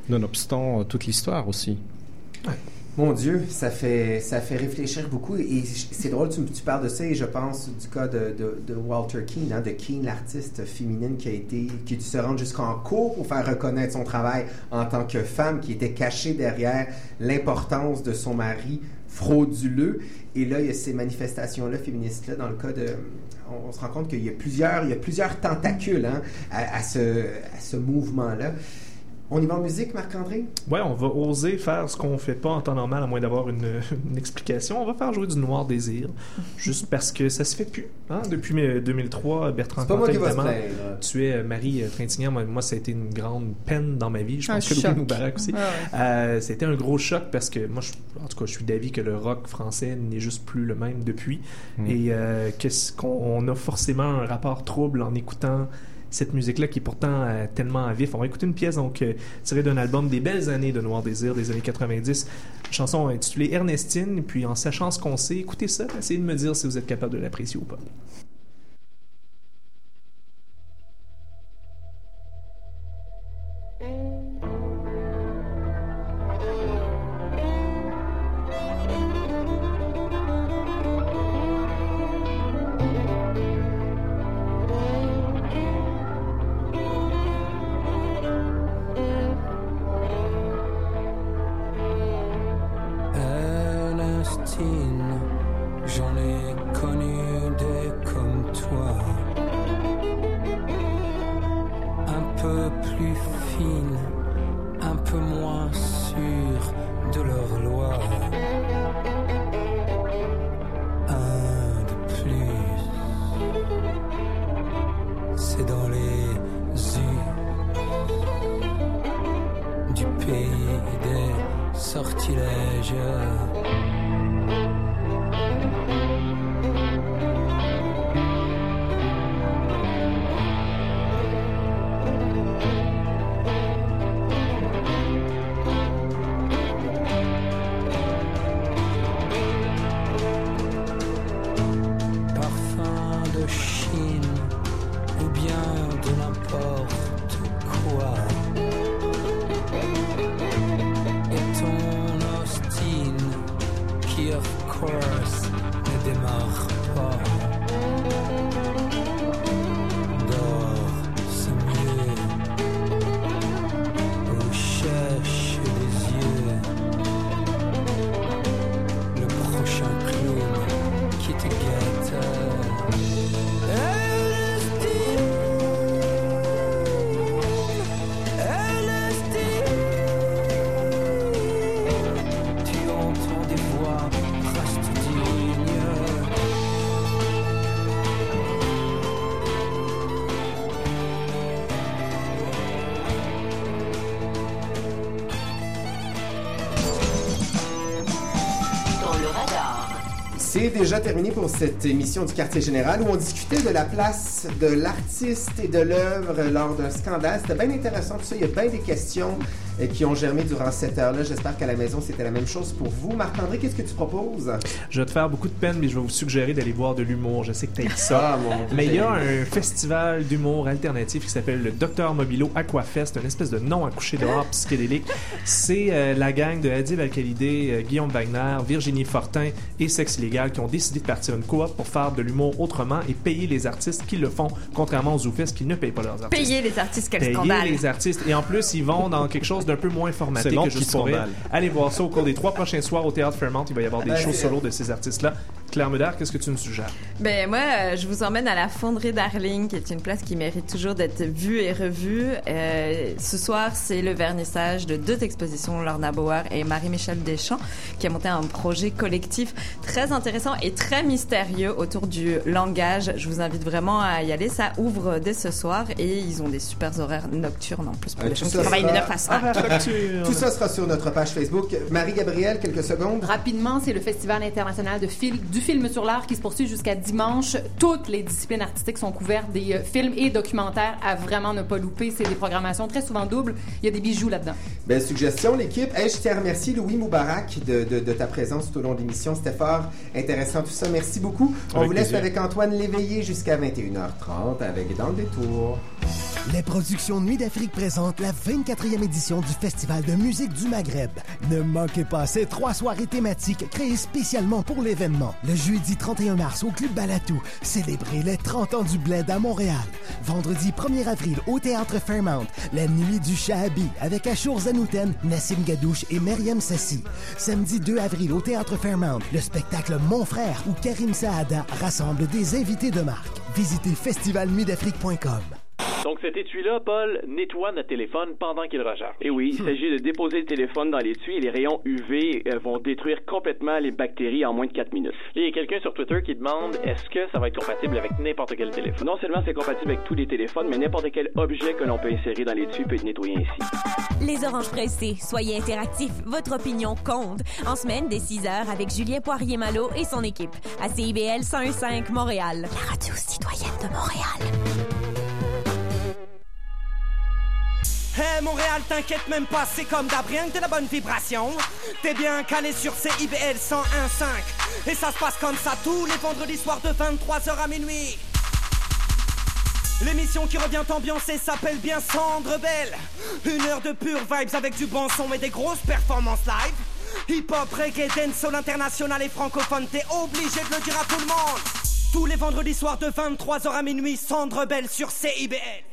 Speaker 7: nonobstant euh, toute l'histoire aussi.
Speaker 3: Mon Dieu, ça fait, ça fait réfléchir beaucoup. Et c'est drôle, tu, parles de ça, et je pense du cas de Walter Keane, hein, de Keane, l'artiste féminine qui a été, qui a dû se rendre jusqu'en cours pour faire reconnaître son travail en tant que femme, qui était cachée derrière l'importance de son mari frauduleux. Et là, il y a ces manifestations-là, féministes-là, dans le cas de... On, se rend compte qu'il y a plusieurs, il y a plusieurs tentacules hein, à, à ce, à ce mouvement-là. On y va en musique, Marc-André?
Speaker 4: Ouais, on va oser faire ce qu'on fait pas en temps normal, à moins d'avoir une, une explication. On va faire jouer du Noir Désir, juste parce que ça se fait plus. hein? Depuis euh, 2003, Bertrand évidemment,
Speaker 3: plaindre.
Speaker 4: tuait euh, Marie euh, Trintignant. Moi, moi, ça a été une grande peine dans ma vie. Je
Speaker 5: Un
Speaker 4: pense que
Speaker 5: choc.
Speaker 4: Louis Moubarak aussi.
Speaker 5: Ouais, ouais.
Speaker 4: Euh, C'était un gros choc parce que moi, je, en tout cas, je suis d'avis que le rock français n'est juste plus le même depuis.
Speaker 7: Mm.
Speaker 4: Et euh, qu'est-ce qu'on on a forcément un rapport trouble en écoutant cette musique-là qui est pourtant euh, tellement à vif. On va écouter une pièce donc euh, tirée d'un album des belles années de Noir Désir des années 90, une chanson intitulée Ernestine. Puis en sachant ce qu'on sait, écoutez ça, essayez de me dire si vous êtes capable de l'apprécier ou pas.
Speaker 20: C'est
Speaker 3: déjà terminé pour cette émission du Quartier Général où on discutait de la place de l'artiste et de l'œuvre lors d'un scandale. C'était bien intéressant tout ça. Il y a bien des questions qui ont germé durant cette heure-là. J'espère qu'à la maison, c'était la même chose pour vous. Marc-André, qu'est-ce que tu proposes?
Speaker 4: Je vais te faire beaucoup de peine, mais je vais vous suggérer d'aller voir de l'humour. Je sais que tu ça.
Speaker 3: Ah, mon Dieu,
Speaker 4: mais il y a un festival d'humour alternatif qui s'appelle le Docteur Mobilo Aquafest, une espèce de nom accouché dehors psychédélique. C'est euh, la gang de Adib Al-Khalidé, euh, Guillaume Wagner, Virginie Fortin et Sexe Illégal qui ont décidé de partir une coop pour faire de l'humour autrement et payer les artistes qui le font, contrairement aux Zoufest qui ne payent pas leurs artistes.
Speaker 5: Payer les artistes, quel
Speaker 4: Payer
Speaker 5: scandale.
Speaker 4: les artistes. Et en plus, ils vont dans quelque chose d'un peu moins formaté que juste pour rire. Allez voir ça au cours des trois prochains soirs au Théâtre Fairmont. Il va y avoir des shows solo de ces artistes-là. Claire Médard, qu'est-ce que tu nous suggères?
Speaker 5: Ben moi, euh, je vous emmène à la Fonderie Darling, qui est une place qui mérite toujours d'être vue et revue. Euh, ce soir, c'est le vernissage de deux expositions, Lorna Bauer et Marie-Michel Deschamps, qui a monté un projet collectif très intéressant et très mystérieux autour du langage. Je vous invite vraiment à y aller. Ça ouvre dès ce soir et ils ont des super horaires nocturnes en plus pour les gens qui travaillent de 9 à 5.
Speaker 3: Tout ça sera sur notre page Facebook. Marie-Gabrielle, quelques secondes.
Speaker 6: Rapidement, c'est le Festival international de fil- du film sur l'art qui se poursuit jusqu'à dimanche. Toutes les disciplines artistiques sont couvertes, des euh, films et documentaires à vraiment ne pas louper. C'est des programmations très souvent doubles. Il y a des bijoux là-dedans.
Speaker 3: Belle suggestion, l'équipe. Hey, je tiens à remercier Louis Moubarak de, de- de ta présence tout au long de l'émission. C'était fort intéressant tout ça. Merci beaucoup. On
Speaker 7: Avec
Speaker 3: vous laisse
Speaker 7: plaisir.
Speaker 3: avec Antoine Léveillé jusqu'à 21h30 avec Dans le détour.
Speaker 1: Les productions Nuit d'Afrique présentent la 24e édition du Festival de musique du Maghreb. Ne manquez pas ces trois soirées thématiques créées spécialement pour l'événement. Le jeudi 31 mars au Club Balatou, célébrez les 30 ans du bled à Montréal. Vendredi 1er avril au Théâtre Fairmount, la nuit du Shahabi avec Achour Zanouten, Nassim Gadouche et Myriam Sassi. Samedi 2 avril au Théâtre Fairmount, le spectacle Mon Frère où Karim Saada rassemble des invités de marque. Visitez festivalnuitdafrique.com.
Speaker 21: Donc cet étui-là, Paul, nettoie notre téléphone pendant qu'il recharge. Et oui, il s'agit de déposer le téléphone dans l'étui et les rayons UV euh, vont détruire complètement les bactéries en moins de 4 minutes. Il y a quelqu'un sur Twitter qui demande est-ce que ça va être compatible avec n'importe quel téléphone? Non seulement c'est compatible avec tous les téléphones, mais n'importe quel objet que l'on peut insérer dans l'étui peut être nettoyé ainsi.
Speaker 15: Les oranges pressées, soyez interactifs, votre opinion compte. En semaine dès 6 heures avec Julien Poirier-Malo et son équipe à CIBL 101.5 Montréal. La radio citoyenne de Montréal.
Speaker 13: Hey Montréal, t'inquiète même pas, c'est comme d'hab, rien que de la bonne vibration. T'es bien calé sur CIBL 101.5. Et ça se passe comme ça tous les vendredis soirs de 23h à minuit. L'émission qui revient ambiancée s'appelle bien Cendre Belle. Une heure de pure vibes avec du bon son et des grosses performances live. Hip-hop, reggae, dancehall international et francophone, t'es obligé de le dire à tout le monde. Tous les vendredis soirs de 23h à minuit, Cendre Belle sur CIBL.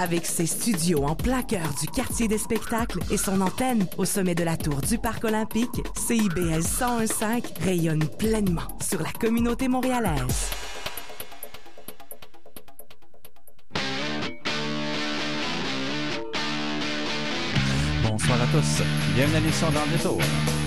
Speaker 22: Avec ses studios en plein cœur du quartier des spectacles et son antenne au sommet de la tour du Parc olympique, CIBL 101.5 rayonne pleinement sur la communauté montréalaise.
Speaker 16: Bonsoir à tous. Bienvenue à l'émission dans.